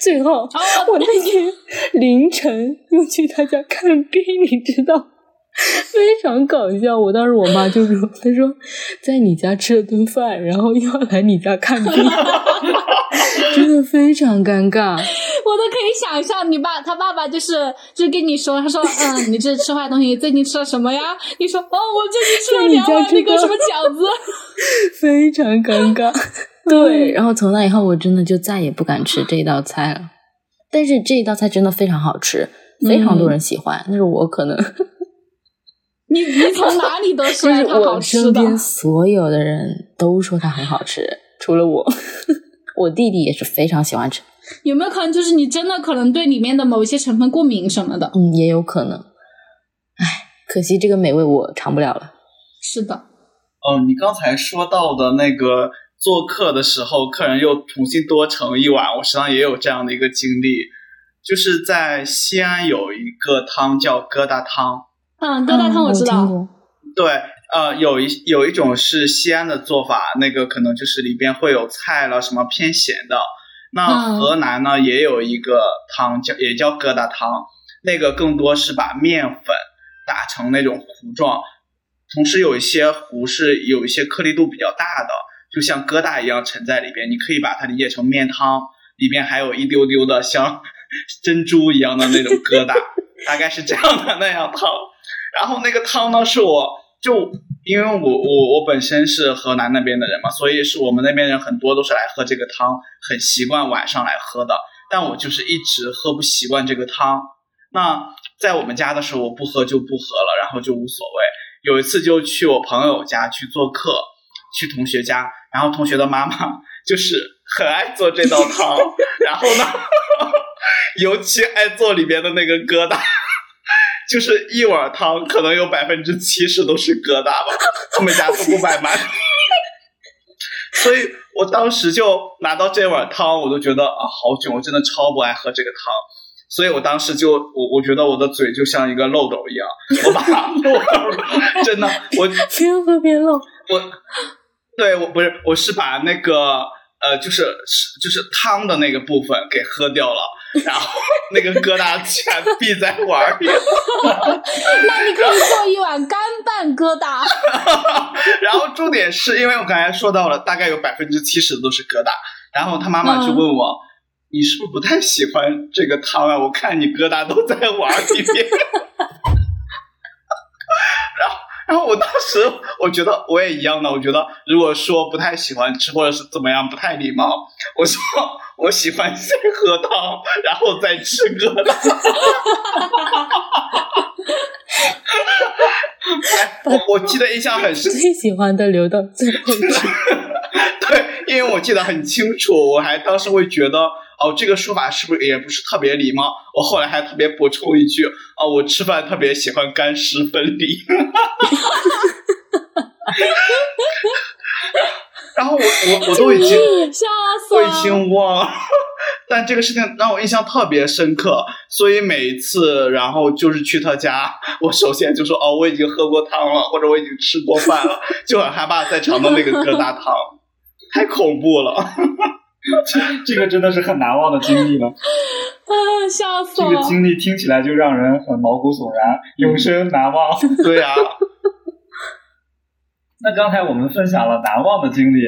Speaker 1: 最后
Speaker 2: 哦
Speaker 1: 我那天凌晨又去他家看病，你知道。非常搞笑，我当时我妈就说：“她说在你家吃了顿饭，然后又要来你家看病，真的非常尴尬。”
Speaker 2: 我都可以想象，你爸他爸爸就是就是跟你说，他说嗯，你这吃坏东西，最近吃了什么呀？你说哦，我最近吃了
Speaker 1: 你
Speaker 2: 两碗那个什么饺子。
Speaker 1: 非常尴尬。对，然后从那以后，我真的就再也不敢吃这道菜了。但是这一道菜真的非常好吃，非常多人喜欢。但是我可能
Speaker 2: 你你从 哪里得出
Speaker 1: 就是
Speaker 2: 来它好
Speaker 1: 我
Speaker 2: 吃的？
Speaker 1: 身边所有的人都说它很好吃，除了我。我弟弟也是非常喜欢吃，
Speaker 2: 有没有可能就是你真的可能对里面的某一些成分过敏什么的？
Speaker 1: 嗯，也有可能。唉，可惜这个美味我尝不了了。
Speaker 2: 是的，
Speaker 4: 哦，你刚才说到的那个做客的时候，客人又重新多盛一碗，我实际上也有这样的一个经历，就是在西安有一个汤叫疙瘩汤。
Speaker 2: 嗯，疙瘩汤
Speaker 1: 我
Speaker 2: 知道。
Speaker 4: 对，呃，有一有一种是西安的做法，那个可能就是里边会有菜了，什么偏咸的。那河南呢也有一个汤叫也叫疙瘩汤，那个更多是把面粉打成那种糊状，同时有一些糊是有一些颗粒度比较大的，就像疙瘩一样沉在里边。你可以把它理解成面汤，里边还有一丢丢的像 珍珠一样的那种疙瘩，大概是这样的那样汤。然后那个汤呢是我。就因为我我我本身是河南那边的人嘛，所以是我们那边人很多都是来喝这个汤，很习惯晚上来喝的。但我就是一直喝不习惯这个汤。那在我们家的时候，我不喝就不喝了，然后就无所谓。有一次就去我朋友家去做客，去同学家，然后同学的妈妈 就是很爱做这道汤，然后呢，尤其爱做里边的那个疙瘩。就是一碗汤，可能有百分之七十都是疙瘩吧，他们家都不摆满，所以我当时就拿到这碗汤，我都觉得啊好囧，我真的超不爱喝这个汤，所以我当时就我我觉得我的嘴就像一个漏斗一样，我把 真的我
Speaker 1: 边喝边漏，
Speaker 4: 我对我不是我是把那个呃就是就是汤的那个部分给喝掉了。然后那个疙瘩全闭在碗里，
Speaker 2: 那你可以做一碗干拌疙瘩。
Speaker 4: 然后重点是因为我刚才说到了，大概有百分之七十都是疙瘩。然后他妈妈就问我：“你是不是不太喜欢这个汤啊？我看你疙瘩都在碗里面。”然后，我当时我觉得我也一样的，我觉得如果说不太喜欢吃或者是怎么样不太礼貌，我说。我喜欢先喝汤，然后再吃疙瘩。我我记得印象很深，
Speaker 1: 最喜欢的留到最后吃。
Speaker 4: 对，因为我记得很清楚，我还当时会觉得，哦，这个说法是不是也不是特别礼貌？我后来还特别补充一句，哦，我吃饭特别喜欢干湿分离。然后我我我都已经我已经忘了，但这个事情让我印象特别深刻，所以每一次然后就是去他家，我首先就说哦我已经喝过汤了，或者我已经吃过饭了，就很害怕再尝到那个疙瘩汤，太恐怖了，
Speaker 3: 这个真的是很难忘的经历了，
Speaker 2: 啊笑死
Speaker 3: 了！这个经历听起来就让人很毛骨悚然，永生难忘。
Speaker 4: 对呀。
Speaker 3: 那刚才我们分享了难忘的经历，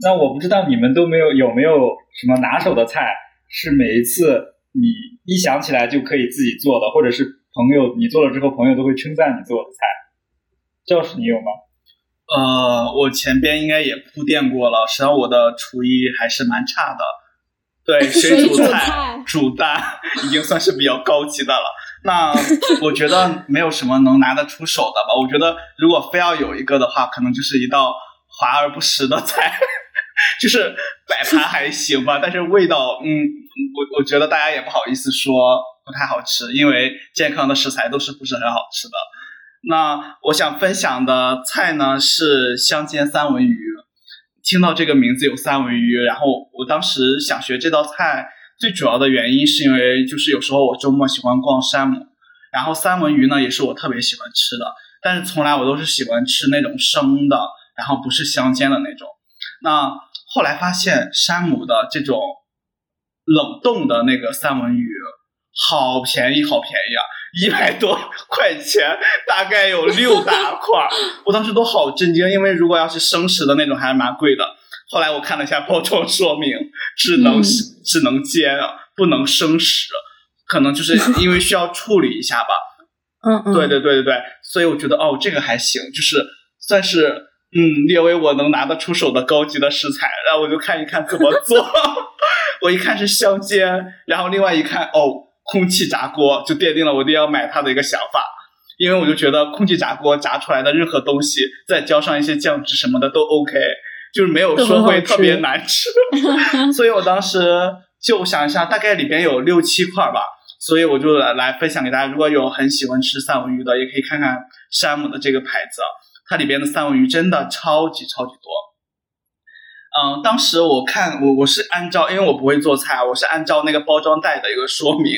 Speaker 3: 那我不知道你们都没有有没有什么拿手的菜，是每一次你一想起来就可以自己做的，或者是朋友你做了之后朋友都会称赞你做的菜。教室，你有吗？
Speaker 4: 呃，我前边应该也铺垫过了，实际上我的厨艺还是蛮差的。对，水煮菜、煮蛋已经算是比较高级的了。那我觉得没有什么能拿得出手的吧。我觉得如果非要有一个的话，可能就是一道华而不实的菜，就是摆盘还行吧，但是味道，嗯，我我觉得大家也不好意思说不太好吃，因为健康的食材都是不是很好吃的。那我想分享的菜呢是香煎三文鱼。听到这个名字有三文鱼，然后我当时想学这道菜。最主要的原因是因为，就是有时候我周末喜欢逛山姆，然后三文鱼呢也是我特别喜欢吃的，但是从来我都是喜欢吃那种生的，然后不是香煎的那种。那后来发现山姆的这种冷冻的那个三文鱼好便宜，好便宜啊，一百多块钱，大概有六大块，我当时都好震惊，因为如果要是生食的那种还是蛮贵的。后来我看了一下包装说明，只能只能煎，不能生食，可能就是因为需要处理一下吧。
Speaker 1: 嗯嗯，
Speaker 4: 对对对对对，所以我觉得哦，这个还行，就是算是嗯列为我能拿得出手的高级的食材。然后我就看一看怎么做，我一看是香煎，然后另外一看哦空气炸锅，就奠定了我一定要买它的一个想法，因为我就觉得空气炸锅炸出来的任何东西，再浇上一些酱汁什么的都 OK。就是没有说会特别难吃，所以我当时就想一下，大概里边有六七块吧，所以我就来来分享给大家。如果有很喜欢吃三文鱼的，也可以看看山姆的这个牌子，它里边的三文鱼真的超级超级多。嗯，当时我看我我是按照，因为我不会做菜，我是按照那个包装袋的一个说明，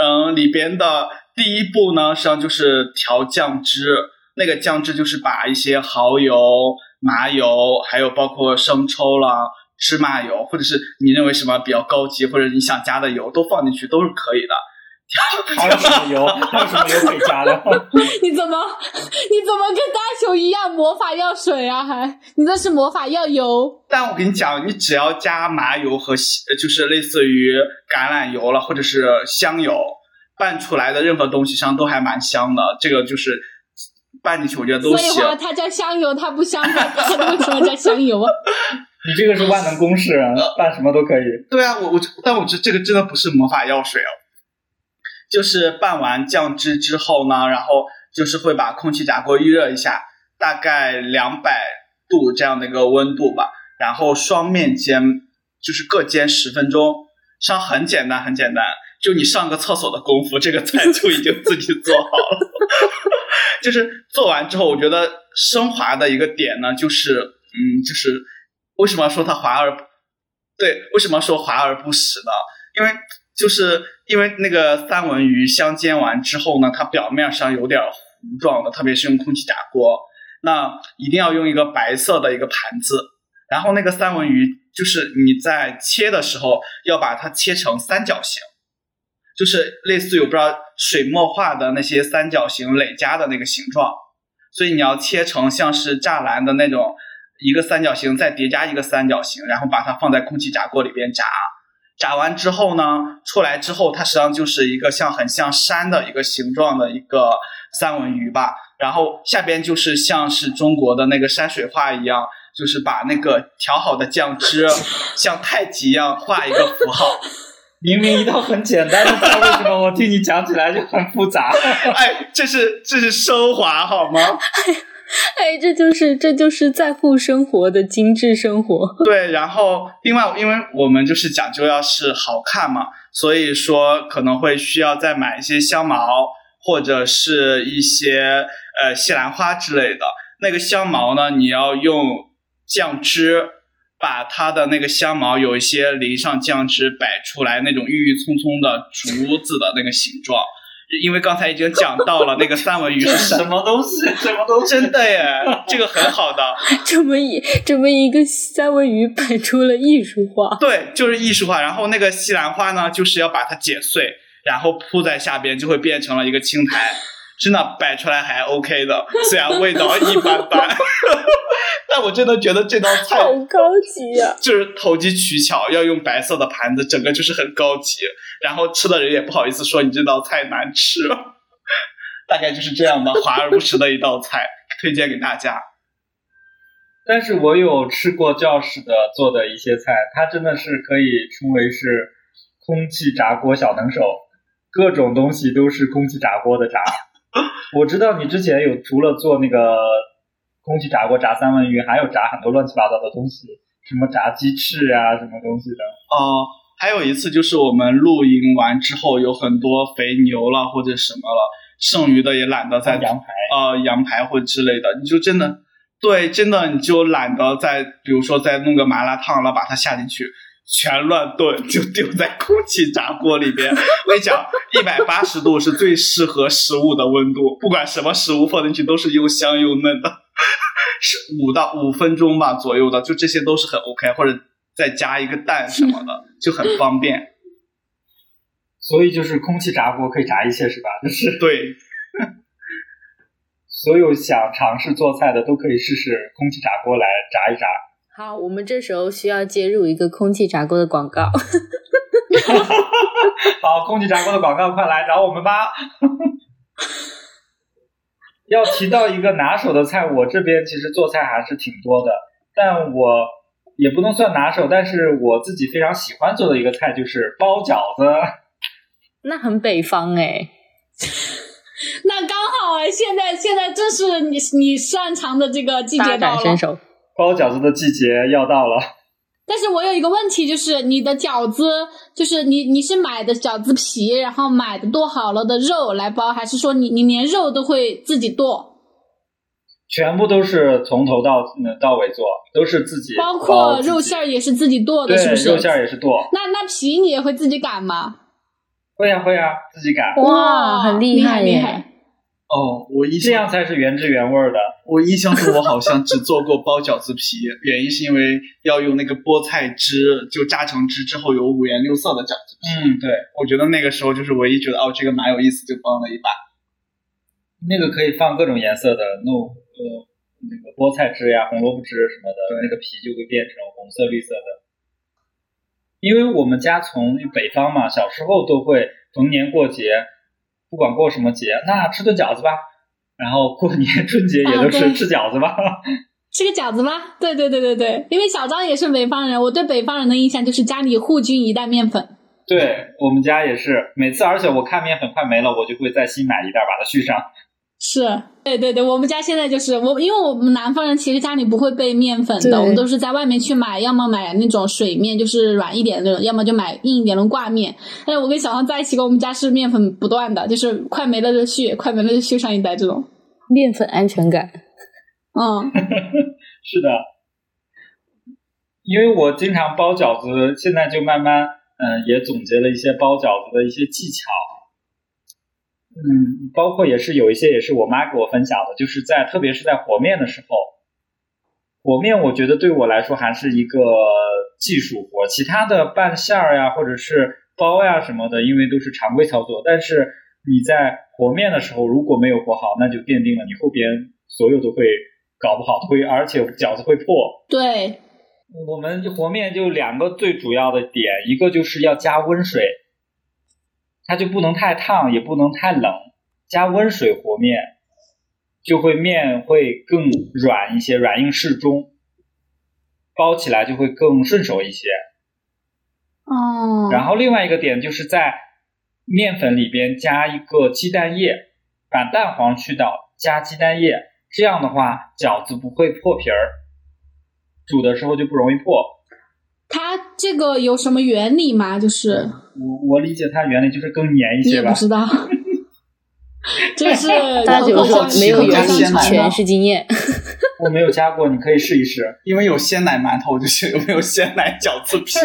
Speaker 4: 嗯，里边的第一步呢，实际上就是调酱汁，那个酱汁就是把一些蚝油、麻油，还有包括生抽啦、芝麻油，或者是你认为什么比较高级或者你想加的油都放进去都是可以的。
Speaker 3: 还有什么油？还有什么油可以加的？
Speaker 2: 你怎么你怎么跟大熊一样魔法药水啊？还你那是魔法药油？
Speaker 4: 但我跟你讲，你只要加麻油和就是类似于橄榄油了，或者是香油，拌出来的任何东西上都还蛮香的。这个就是拌进去，我觉得都行。
Speaker 2: 所以话它叫香油，它不香，它它为什么叫香油啊？
Speaker 3: 你这个是万能公式，拌什么都可以。
Speaker 4: 对啊，我我但我这这个真的不是魔法药水哦。就是拌完酱汁之后呢，然后就是会把空气炸锅预热一下，大概两百度这样的一个温度吧，然后双面煎，就是各煎十分钟，上很简单很简单，就你上个厕所的功夫，这个菜就已经自己做好了。就是做完之后，我觉得升华的一个点呢，就是嗯，就是为什么说它滑而不对，为什么说滑而不实呢？因为就是因为那个三文鱼香煎完之后呢，它表面上有点糊状的，特别是用空气炸锅，那一定要用一个白色的一个盘子，然后那个三文鱼就是你在切的时候要把它切成三角形，就是类似于我不知道水墨画的那些三角形累加的那个形状，所以你要切成像是栅栏的那种一个三角形，再叠加一个三角形，然后把它放在空气炸锅里边炸。炸完之后呢，出来之后，它实际上就是一个像很像山的一个形状的一个三文鱼吧。然后下边就是像是中国的那个山水画一样，就是把那个调好的酱汁像太极一样画一个符号。
Speaker 3: 明明一道很简单的菜，为什么我听你讲起来就很复杂？
Speaker 4: 哎，这是这是升华好吗？
Speaker 1: 哎，这就是这就是在乎生活的精致生活。
Speaker 4: 对，然后另外，因为我们就是讲究要是好看嘛，所以说可能会需要再买一些香茅或者是一些呃西兰花之类的。那个香茅呢，你要用酱汁把它的那个香茅有一些淋上酱汁，摆出来那种郁郁葱葱的竹子的那个形状。因为刚才已经讲到了那个 三文鱼是
Speaker 3: 什么东西，什么东西？
Speaker 4: 真的耶，这个很好的。
Speaker 1: 这么一这么一个三文鱼摆出了艺术化，
Speaker 4: 对，就是艺术化。然后那个西兰花呢，就是要把它剪碎，然后铺在下边，就会变成了一个青苔。真的摆出来还 OK 的，虽然味道一般般，但我真的觉得这道菜
Speaker 1: 好高级呀！
Speaker 4: 就是投机取巧，要用白色的盘子，整个就是很高级。然后吃的人也不好意思说你这道菜难吃，大概就是这样吧华而不实的一道菜，推荐给大家。
Speaker 3: 但是我有吃过教室的做的一些菜，它真的是可以称为是空气炸锅小能手，各种东西都是空气炸锅的炸。我知道你之前有除了做那个空气炸锅炸三文鱼，还有炸很多乱七八糟的东西，什么炸鸡翅啊，什么东西的。
Speaker 4: 哦，还有一次就是我们露营完之后，有很多肥牛了或者什么了，剩余的也懒得再
Speaker 3: 羊排
Speaker 4: 呃羊排或之类的，你就真的对，真的你就懒得再比如说再弄个麻辣烫了，把它下进去。全乱炖，就丢在空气炸锅里边。我跟你讲，一百八十度是最适合食物的温度，不管什么食物放进去都是又香又嫩的。是五到五分钟吧左右的，就这些都是很 OK，或者再加一个蛋什么的，就很方便。
Speaker 3: 所以就是空气炸锅可以炸一切，是吧？就是
Speaker 4: 对，
Speaker 3: 所有想尝试做菜的都可以试试空气炸锅来炸一炸。
Speaker 1: 好，我们这时候需要接入一个空气炸锅的广告。
Speaker 3: 好，空气炸锅的广告，快来找我们吧！要提到一个拿手的菜，我这边其实做菜还是挺多的，但我也不能算拿手，但是我自己非常喜欢做的一个菜就是包饺子。
Speaker 1: 那很北方哎，
Speaker 2: 那刚好哎，现在现在正是你你擅长的这个季节到了。
Speaker 3: 包饺子的季节要到了，
Speaker 2: 但是我有一个问题，就是你的饺子，就是你你是买的饺子皮，然后买的剁好了的肉来包，还是说你你连肉都会自己剁？
Speaker 3: 全部都是从头到嗯到尾做，都是自己
Speaker 2: 包
Speaker 3: 包
Speaker 2: 括肉馅儿也是自己剁的，是不是？
Speaker 3: 肉馅儿也是剁，
Speaker 2: 那那皮你也会自己擀吗？
Speaker 3: 会呀、会呀、自己擀，
Speaker 1: 哇很厉
Speaker 2: 厉
Speaker 1: 害耶
Speaker 2: 厉害！
Speaker 4: 哦，我印
Speaker 3: 这样才是原汁原味儿的。
Speaker 4: 我印象中我好像只做过包饺子皮，原因是因为要用那个菠菜汁，就榨成汁之后有五颜六色的饺子皮。
Speaker 3: 嗯，对，
Speaker 4: 我觉得那个时候就是唯一觉得哦这个蛮有意思，就包了一把。
Speaker 3: 那个可以放各种颜色的，弄呃那个菠菜汁呀、红萝卜汁什么的，那个皮就会变成红色、绿色的。因为我们家从北方嘛，小时候都会逢年过节，不管过什么节，那吃顿饺子吧。然后过年春节也都
Speaker 2: 啊对
Speaker 3: 是吃饺子吧。
Speaker 2: 吃个饺子吧。对对对对对，因为小张也是北方人，我对北方人的印象就是家里户均一袋面粉。
Speaker 3: 对我们家也是，每次而且我看面粉快没了，我就会再新买一袋把它续上。
Speaker 2: 是对对对，我们家现在就是我，因为我们南方人其实家里不会备面粉的，我们都是在外面去买，要么买那种水面，就是软一点的那种，要么就买硬一点的挂面。但是我跟小黄在一起，我们家是面粉不断的，就是快没了就续，快没了就续上一袋这种。
Speaker 1: 面粉安全感。
Speaker 2: 嗯，
Speaker 3: 是的，因为我经常包饺子，现在就慢慢嗯、也总结了一些包饺子的一些技巧。嗯，包括也是有一些也是我妈给我分享的，就是在特别是在和面的时候，和面我觉得对我来说还是一个技术活，其他的拌馅儿呀或者是包呀什么的，因为都是常规操作，但是你在和面的时候如果没有和好，那就奠定了你后边所有都会搞不好，会而且饺子会破。
Speaker 2: 对，
Speaker 3: 我们和面就两个最主要的点，一个就是要加温水，它就不能太烫，也不能太冷，加温水和面，就会面会更软一些，软硬适中，包起来就会更顺手一些。
Speaker 2: 哦，
Speaker 3: 然后另外一个点就是在面粉里边加一个鸡蛋液，把蛋黄去掉，加鸡蛋液，这样的话饺子不会破皮儿，煮的时候就不容易破。
Speaker 2: 它这个有什么原理吗？就是
Speaker 3: 我我理解它原理就是更粘一些吧
Speaker 2: 你不。知道，这是
Speaker 1: 大家觉得说没有原理，全是经验。
Speaker 3: 我没有加过，你可以试一试。
Speaker 4: 因为有鲜奶馒头，我就想有没有鲜奶饺子皮。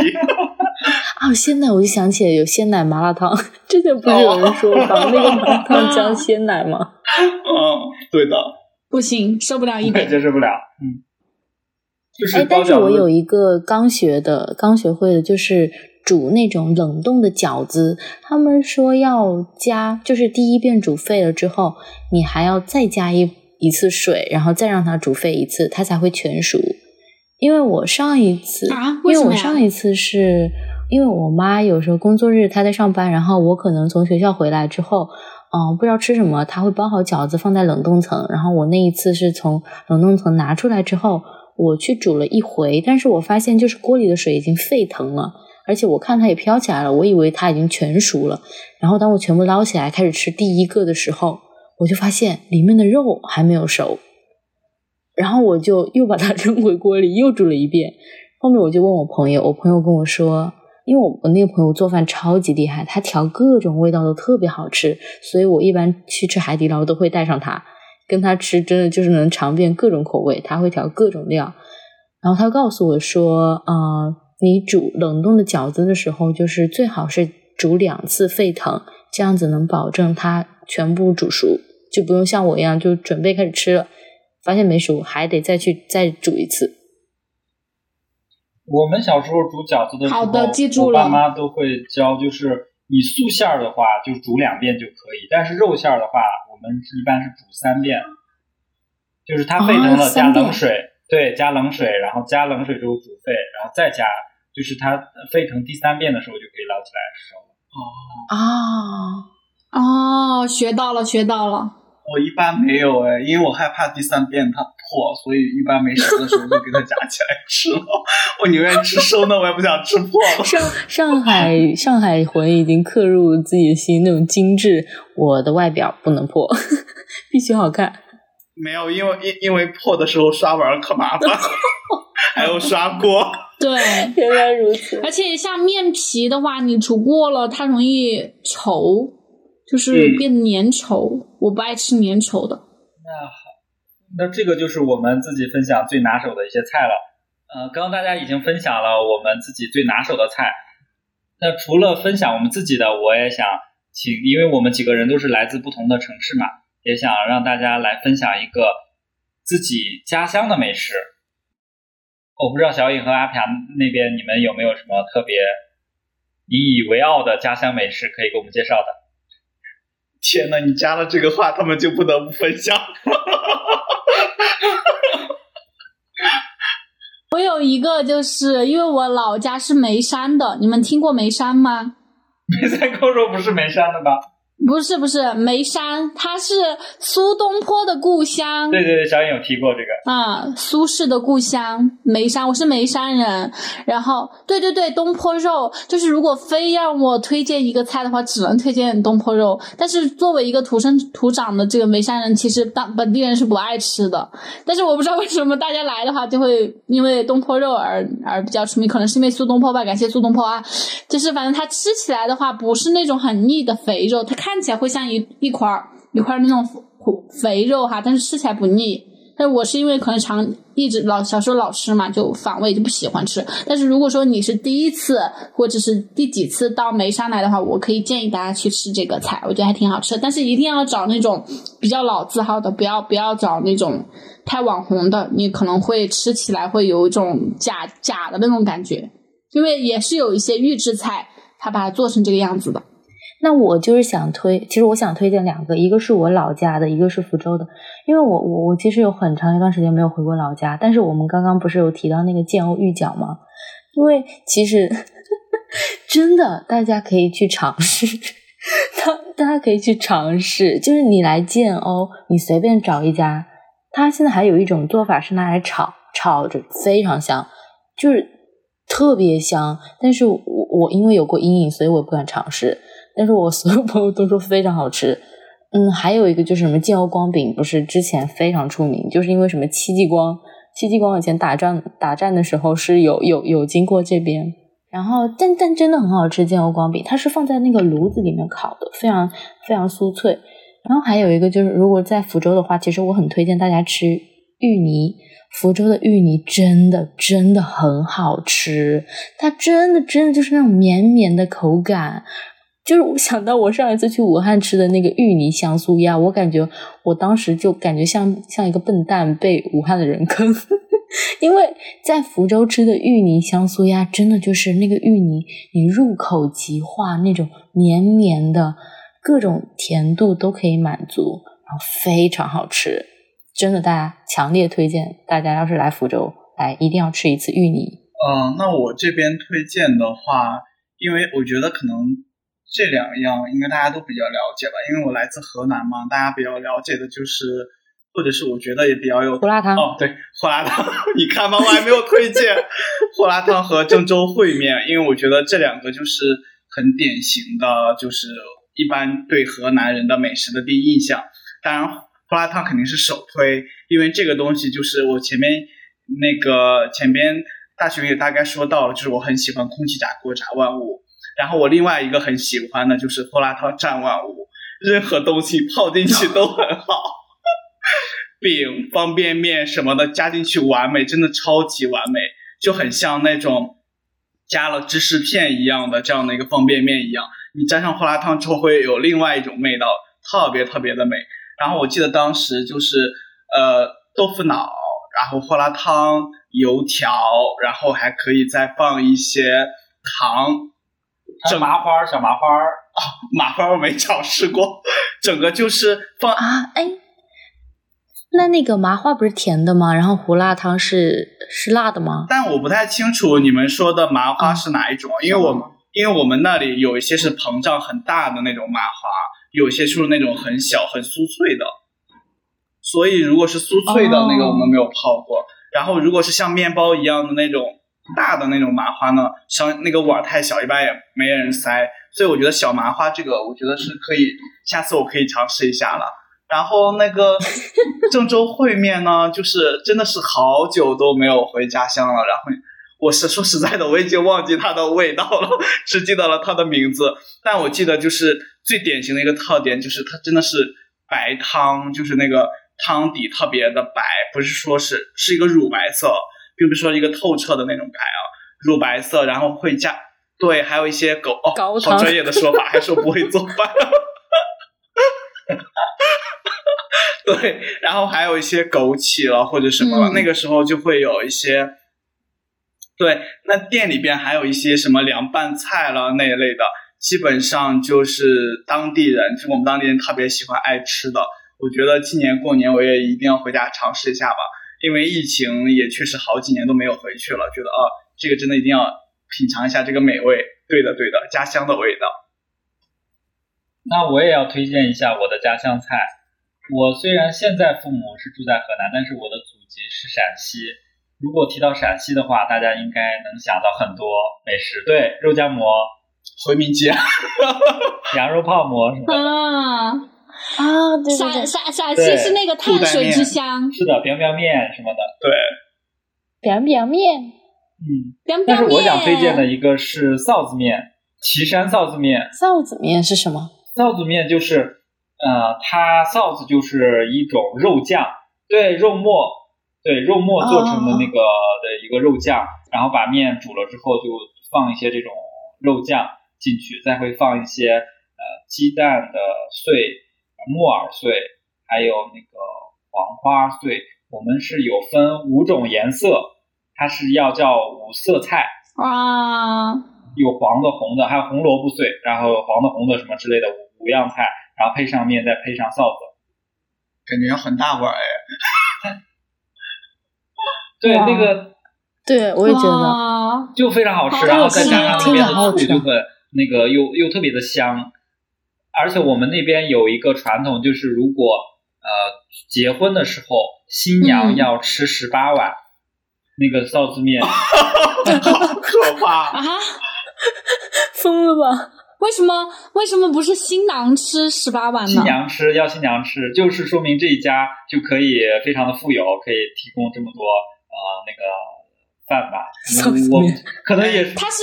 Speaker 1: 啊，鲜奶我就想起来有鲜奶麻辣烫，之前不是有人说把那个麻辣烫加鲜奶吗？
Speaker 4: 嗯，对的。
Speaker 2: 不行，受不了一点。
Speaker 3: 接受不了。嗯，就是
Speaker 1: 但是我有一个刚学的，刚学会的，就是煮那种冷冻的饺子。他们说要加，就是第一遍煮沸了之后，你还要再加一一次水，然后再让它煮沸一次，它才会全熟。因为我上一次，
Speaker 2: 啊
Speaker 1: 因为我上一次是因为我妈有时候工作日她在上班，然后我可能从学校回来之后，嗯，不知道吃什么，她会包好饺子放在冷冻层，然后我那一次是从冷冻层拿出来之后，我去煮了一回，但是我发现就是锅里的水已经沸腾了，而且我看它也飘起来了，我以为它已经全熟了，然后当我全部捞起来开始吃第一个的时候，我就发现里面的肉还没有熟。然后我就又把它 扔回锅里，又煮了一遍。后面我就问我朋友，我朋友跟我说，因为我我那个朋友做饭超级厉害，他调各种味道都特别好吃，所以我一般去吃海底捞都会带上他，跟他吃真的就是能尝遍各种口味，他会调各种料。然后他告诉我说，呃，你煮冷冻的饺子的时候，就是最好是煮两次沸腾，这样子能保证它全部煮熟，就不用像我一样就准备开始吃了。发现没熟，还得再去再煮一次。
Speaker 3: 我们小时候煮饺子的时候，
Speaker 2: 好的记住
Speaker 3: 我爸
Speaker 2: 了
Speaker 3: 妈都会教，就是你素馅儿的话就煮两遍就可以，但是肉馅儿的话，我们一般是煮三遍，就是它沸腾
Speaker 1: 啊
Speaker 3: 了加冷水，对，加冷水，然后加冷水之后煮沸，然后再加，就是它沸腾第三遍的时候就可以捞起来熟了。
Speaker 1: 哦，
Speaker 2: 哦，学到了，学到了。
Speaker 4: 我一般没有哎，因为我害怕第三遍它破，所以一般没熟的时候就给它夹起来吃了。我宁愿吃生的，我也不想吃破了。
Speaker 1: 上上海上海魂已经刻入自己的心，那种精致，我的外表不能破，必须好看。
Speaker 4: 没有，因为因因为破的时候刷碗可麻烦，还有刷锅。
Speaker 2: 对，
Speaker 1: 原来如此，
Speaker 2: 而且像面皮的话，你煮过了，它容易稠，就是
Speaker 4: 嗯
Speaker 2: 变粘稠。我不爱吃粘稠的。
Speaker 3: 那好，那这个就是我们自己分享最拿手的一些菜了。呃，刚刚大家已经分享了我们自己最拿手的菜。那除了分享我们自己的，我也想请，因为我们几个人都是来自不同的城市嘛，也想让大家来分享一个自己家乡的美食。我不知道小颖和阿平那边你们有没有什么特别引以为傲的家乡美食可以给我们介绍的？
Speaker 4: 天呐，你加了这个话，他们就不得不分享。
Speaker 2: 我有一个，就是因为我老家是眉山的，你们听过眉山吗？
Speaker 3: 眉山扣肉不是眉山的吧？
Speaker 2: 不是不是眉山，它是苏东坡的故乡。
Speaker 3: 对对对，小颖有提过这个。
Speaker 2: 啊，苏轼的故乡眉山，我是眉山人。然后，对对对，东坡肉，就是如果非让我推荐一个菜的话，只能推荐东坡肉。但是作为一个土生土长的这个眉山人，其实当本地人是不爱吃的。但是我不知道为什么大家来的话，就会因为东坡肉而而比较出名，可能是因为苏东坡吧。感谢苏东坡啊！就是反正它吃起来的话，不是那种很腻的肥肉，它看。看起来会像一一块儿一块儿那种肥肉哈，但是吃起来不腻。但我是因为可能常一直老小时候老吃嘛，就反胃就不喜欢吃。但是如果说你是第一次或者是第几次到眉山来的话，我可以建议大家去吃这个菜，我觉得还挺好吃。但是一定要找那种比较老字号的，不要不要找那种太网红的，你可能会吃起来会有一种假假的那种感觉。因为也是有一些预制菜，他把它做成这个样子的。
Speaker 1: 那我就是想推，其实我想推荐两个，一个是我老家的，一个是福州的。因为我我我其实有很长一段时间没有回过老家，但是我们刚刚不是有提到那个建瓯玉饺吗？因为其实 真的大家可以去尝试，大大家可以去尝试，就是你来建瓯，你随便找一家，它现在还有一种做法是拿来炒，炒着非常香，就是特别香。但是我我因为有过阴影，所以我不敢尝试。但是我所有朋友都说非常好吃，嗯，还有一个就是什么建瓯光饼，不是之前非常出名，就是因为什么戚继光，戚继光以前打仗打战的时候是有有有经过这边，然后但但真的很好吃，建瓯光饼，它是放在那个炉子里面烤的，非常非常酥脆。然后还有一个就是，如果在福州的话，其实我很推荐大家吃芋泥，福州的芋泥真的真的很好吃，它真的真的就是那种绵绵的口感。就是我想到我上一次去武汉吃的那个芋泥香酥鸭，我感觉我当时就感觉像像一个笨蛋被武汉的人坑，因为在福州吃的芋泥香酥鸭，真的就是那个芋泥，你入口即化，那种绵绵的，各种甜度都可以满足，然后非常好吃，真的大家强烈推荐，大家要是来福州来，一定要吃一次芋泥。
Speaker 4: 嗯，那我这边推荐的话，因为我觉得可能。这两样应该大家都比较了解吧，因为我来自河南嘛，大家比较了解的就是，或者是我觉得也比较有
Speaker 1: 胡辣汤
Speaker 4: 哦，对，胡辣汤，你看吧，我还没有推荐 胡辣汤和郑州烩面，因为我觉得这两个就是很典型的，就是一般对河南人的美食的第一印象。当然，胡辣汤肯定是首推，因为这个东西就是我前面那个前边大学也大概说到了，就是我很喜欢空气炸锅炸万物。然后我另外一个很喜欢的就是胡辣汤蘸万物，任何东西泡进去都很好，饼、方便面什么的加进去完美，真的超级完美，就很像那种加了芝士片一样的这样的一个方便面一样。你沾上胡辣汤之后会有另外一种味道，特别特别的美。然后我记得当时就是呃豆腐脑，然后胡辣汤、油条，然后还可以再放一些糖。
Speaker 3: 整麻花小麻花
Speaker 4: 啊，麻花我没尝试过，整个就是放
Speaker 1: 啊，哎，那那个麻花不是甜的吗？然后胡辣汤是是辣的吗？
Speaker 4: 但我不太清楚你们说的麻花是哪一种，因为我们因为我们那里有一些是膨胀很大的那种麻花，有些是那种很小很酥脆的，所以如果是酥脆的那个我们没有泡过，然后如果是像面包一样的那种。大的那种麻花呢，像那个碗太小，一般也没人塞，所以我觉得小麻花这个，我觉得是可以，下次我可以尝试一下了。然后那个 郑州烩面呢，就是真的是好久都没有回家乡了。然后我是说实在的，我已经忘记它的味道了，只记得了它的名字。但我记得就是最典型的一个特点，就是它真的是白汤，就是那个汤底特别的白，不是说是是一个乳白色，并不是说一个透彻的那种白啊，乳白色，然后会加对，还有一些狗哦，
Speaker 1: 高
Speaker 4: 好专业的说法，还说不会做饭。对，然后还有一些枸杞了或者什么了，
Speaker 2: 嗯
Speaker 4: 那个时候就会有一些，对，那店里边还有一些什么凉拌菜了那一类的，基本上就是当地人，就我们当地人特别喜欢爱吃的。我觉得今年过年我也一定要回家尝试一下吧，因为疫情也确实好几年都没有回去了，觉得啊，这个真的一定要品尝一下这个美味。对的，对的，家乡的味道。
Speaker 3: 那我也要推荐一下我的家乡菜。我虽然现在父母是住在河南，但是我的祖籍是陕西。如果提到陕西的话，大家应该能想到很多美食，对，肉夹馍、
Speaker 4: 回民街，
Speaker 3: 羊肉泡馍什么的。
Speaker 2: 啊，
Speaker 1: 啊，对对
Speaker 2: 陕
Speaker 1: 对，
Speaker 2: 陕陕西是那个碳水之乡，
Speaker 3: 是的，biang biang 面什么的。
Speaker 4: 对，
Speaker 1: 扁扁面，
Speaker 3: 嗯，
Speaker 2: 凉
Speaker 3: 但是
Speaker 2: 面。
Speaker 3: 我想推荐的一个是臊子面，岐山臊子面。
Speaker 1: 臊子面是什么？
Speaker 3: 臊子面就是，呃，它臊子就是一种肉酱，对，肉末，对，肉末做成的那个的一个肉酱，然后把面煮了之后就放一些这种肉酱进去，再会放一些呃鸡蛋的碎、木耳碎，还有那个黄花碎。我们是有分五种颜色，它是要叫五色菜，
Speaker 2: 啊，
Speaker 3: 有黄的、红的，还有红萝卜碎，然后黄的、红的什么之类的五五样菜，然后配上面，再配上臊子，
Speaker 4: 感觉很大碗哎。
Speaker 3: 对，那个
Speaker 1: 对，我也觉得。
Speaker 3: 就非常好吃，然后再加上那边的醋就很那个又又特别的香，而且我们那边有一个传统，就是如果呃结婚的时候新娘
Speaker 2: 嗯
Speaker 3: 要吃十八碗、那个臊子面
Speaker 4: 好可怕！
Speaker 2: 啊！
Speaker 1: 疯了吧？
Speaker 2: 为什么为什么不是新郎吃十八碗
Speaker 3: 新？娘吃要新娘吃，就是说明这一家就可以非常的富有，可以提供这么多呃那个饭吧。我
Speaker 1: 臊子面
Speaker 3: 可能也是
Speaker 2: 他是，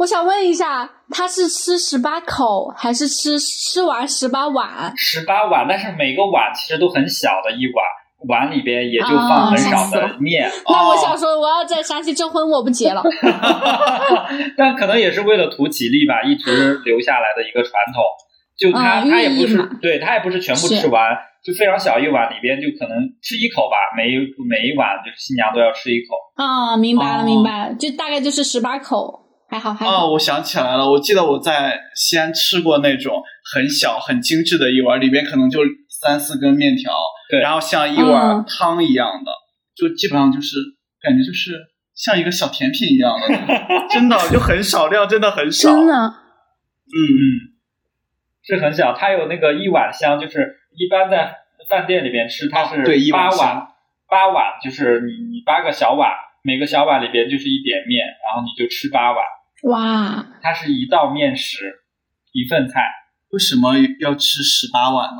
Speaker 2: 我想问一下，他是吃十八口，还是吃吃完十八碗？
Speaker 3: 十八碗，但是每个碗其实都很小的一碗，碗里边也就
Speaker 2: 啊
Speaker 3: 放很少的面。
Speaker 2: 那我
Speaker 3: 哦
Speaker 2: 想说，我要在山西征婚，我不结了。
Speaker 3: 但可能也是为了图吉利吧，一直留下来的一个传统。就它，
Speaker 2: 啊
Speaker 3: 它也不是对，它也不是全部吃完，就非常小一碗，里边就可能吃一口吧，每一每一碗就是新娘都要吃一口。
Speaker 2: 啊，明白了，
Speaker 4: 哦
Speaker 2: 明白了，就大概就是十八口，还好，还好。
Speaker 4: 哦，我想起来了，我记得我在西安吃过那种很小、很精致的一碗，里边可能就三四根面条，
Speaker 3: 对
Speaker 4: 然后像一碗
Speaker 2: 嗯。
Speaker 4: 汤一样的，就基本上就是感觉就是像一个小甜品一样的，真的就很少量，真的很少。
Speaker 1: 真的，
Speaker 4: 嗯，
Speaker 3: 嗯，是很小，它有那个一碗香，就是一般在饭店里边吃，它是
Speaker 4: 哦对
Speaker 3: 八碗，八碗就是你你八个小碗，每个小碗里边就是一点面，然后你就吃八碗，
Speaker 2: 哇，
Speaker 3: 它是一道面食，一份菜，
Speaker 4: 为什么要吃十八碗呢？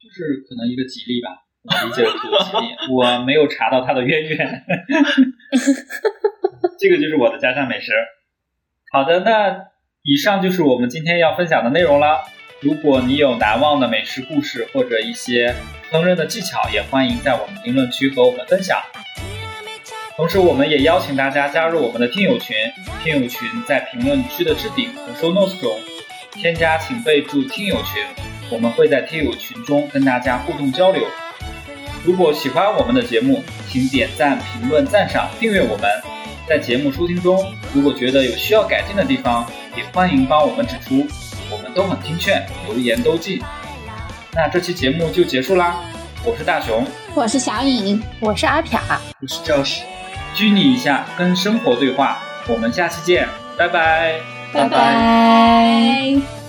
Speaker 3: 就是可能一个吉利吧。我理解为这个吉利，我没有查到它的渊源。这个就是我的家乡美食。好的，那以上就是我们今天要分享的内容了。如果你有难忘的美食故事或者一些烹饪的技巧，也欢迎在我们评论区和我们分享。同时，我们也邀请大家加入我们的听友群，听友群在评论区的置顶和 show notes 中添加，请备注“听友群”，我们会在听友群中跟大家互动交流。如果喜欢我们的节目，请点赞、评论、赞赏、订阅我们。在节目收听中，如果觉得有需要改进的地方，也欢迎帮我们指出，我们都很听劝，留言都记。那这期节目就结束啦，我是大熊，
Speaker 2: 我是小颖，
Speaker 1: 我是阿撇，
Speaker 4: 我是教师。
Speaker 3: 拘泥一下，跟生活对话。我们下期见，拜拜。
Speaker 2: 拜
Speaker 1: 拜拜
Speaker 2: 拜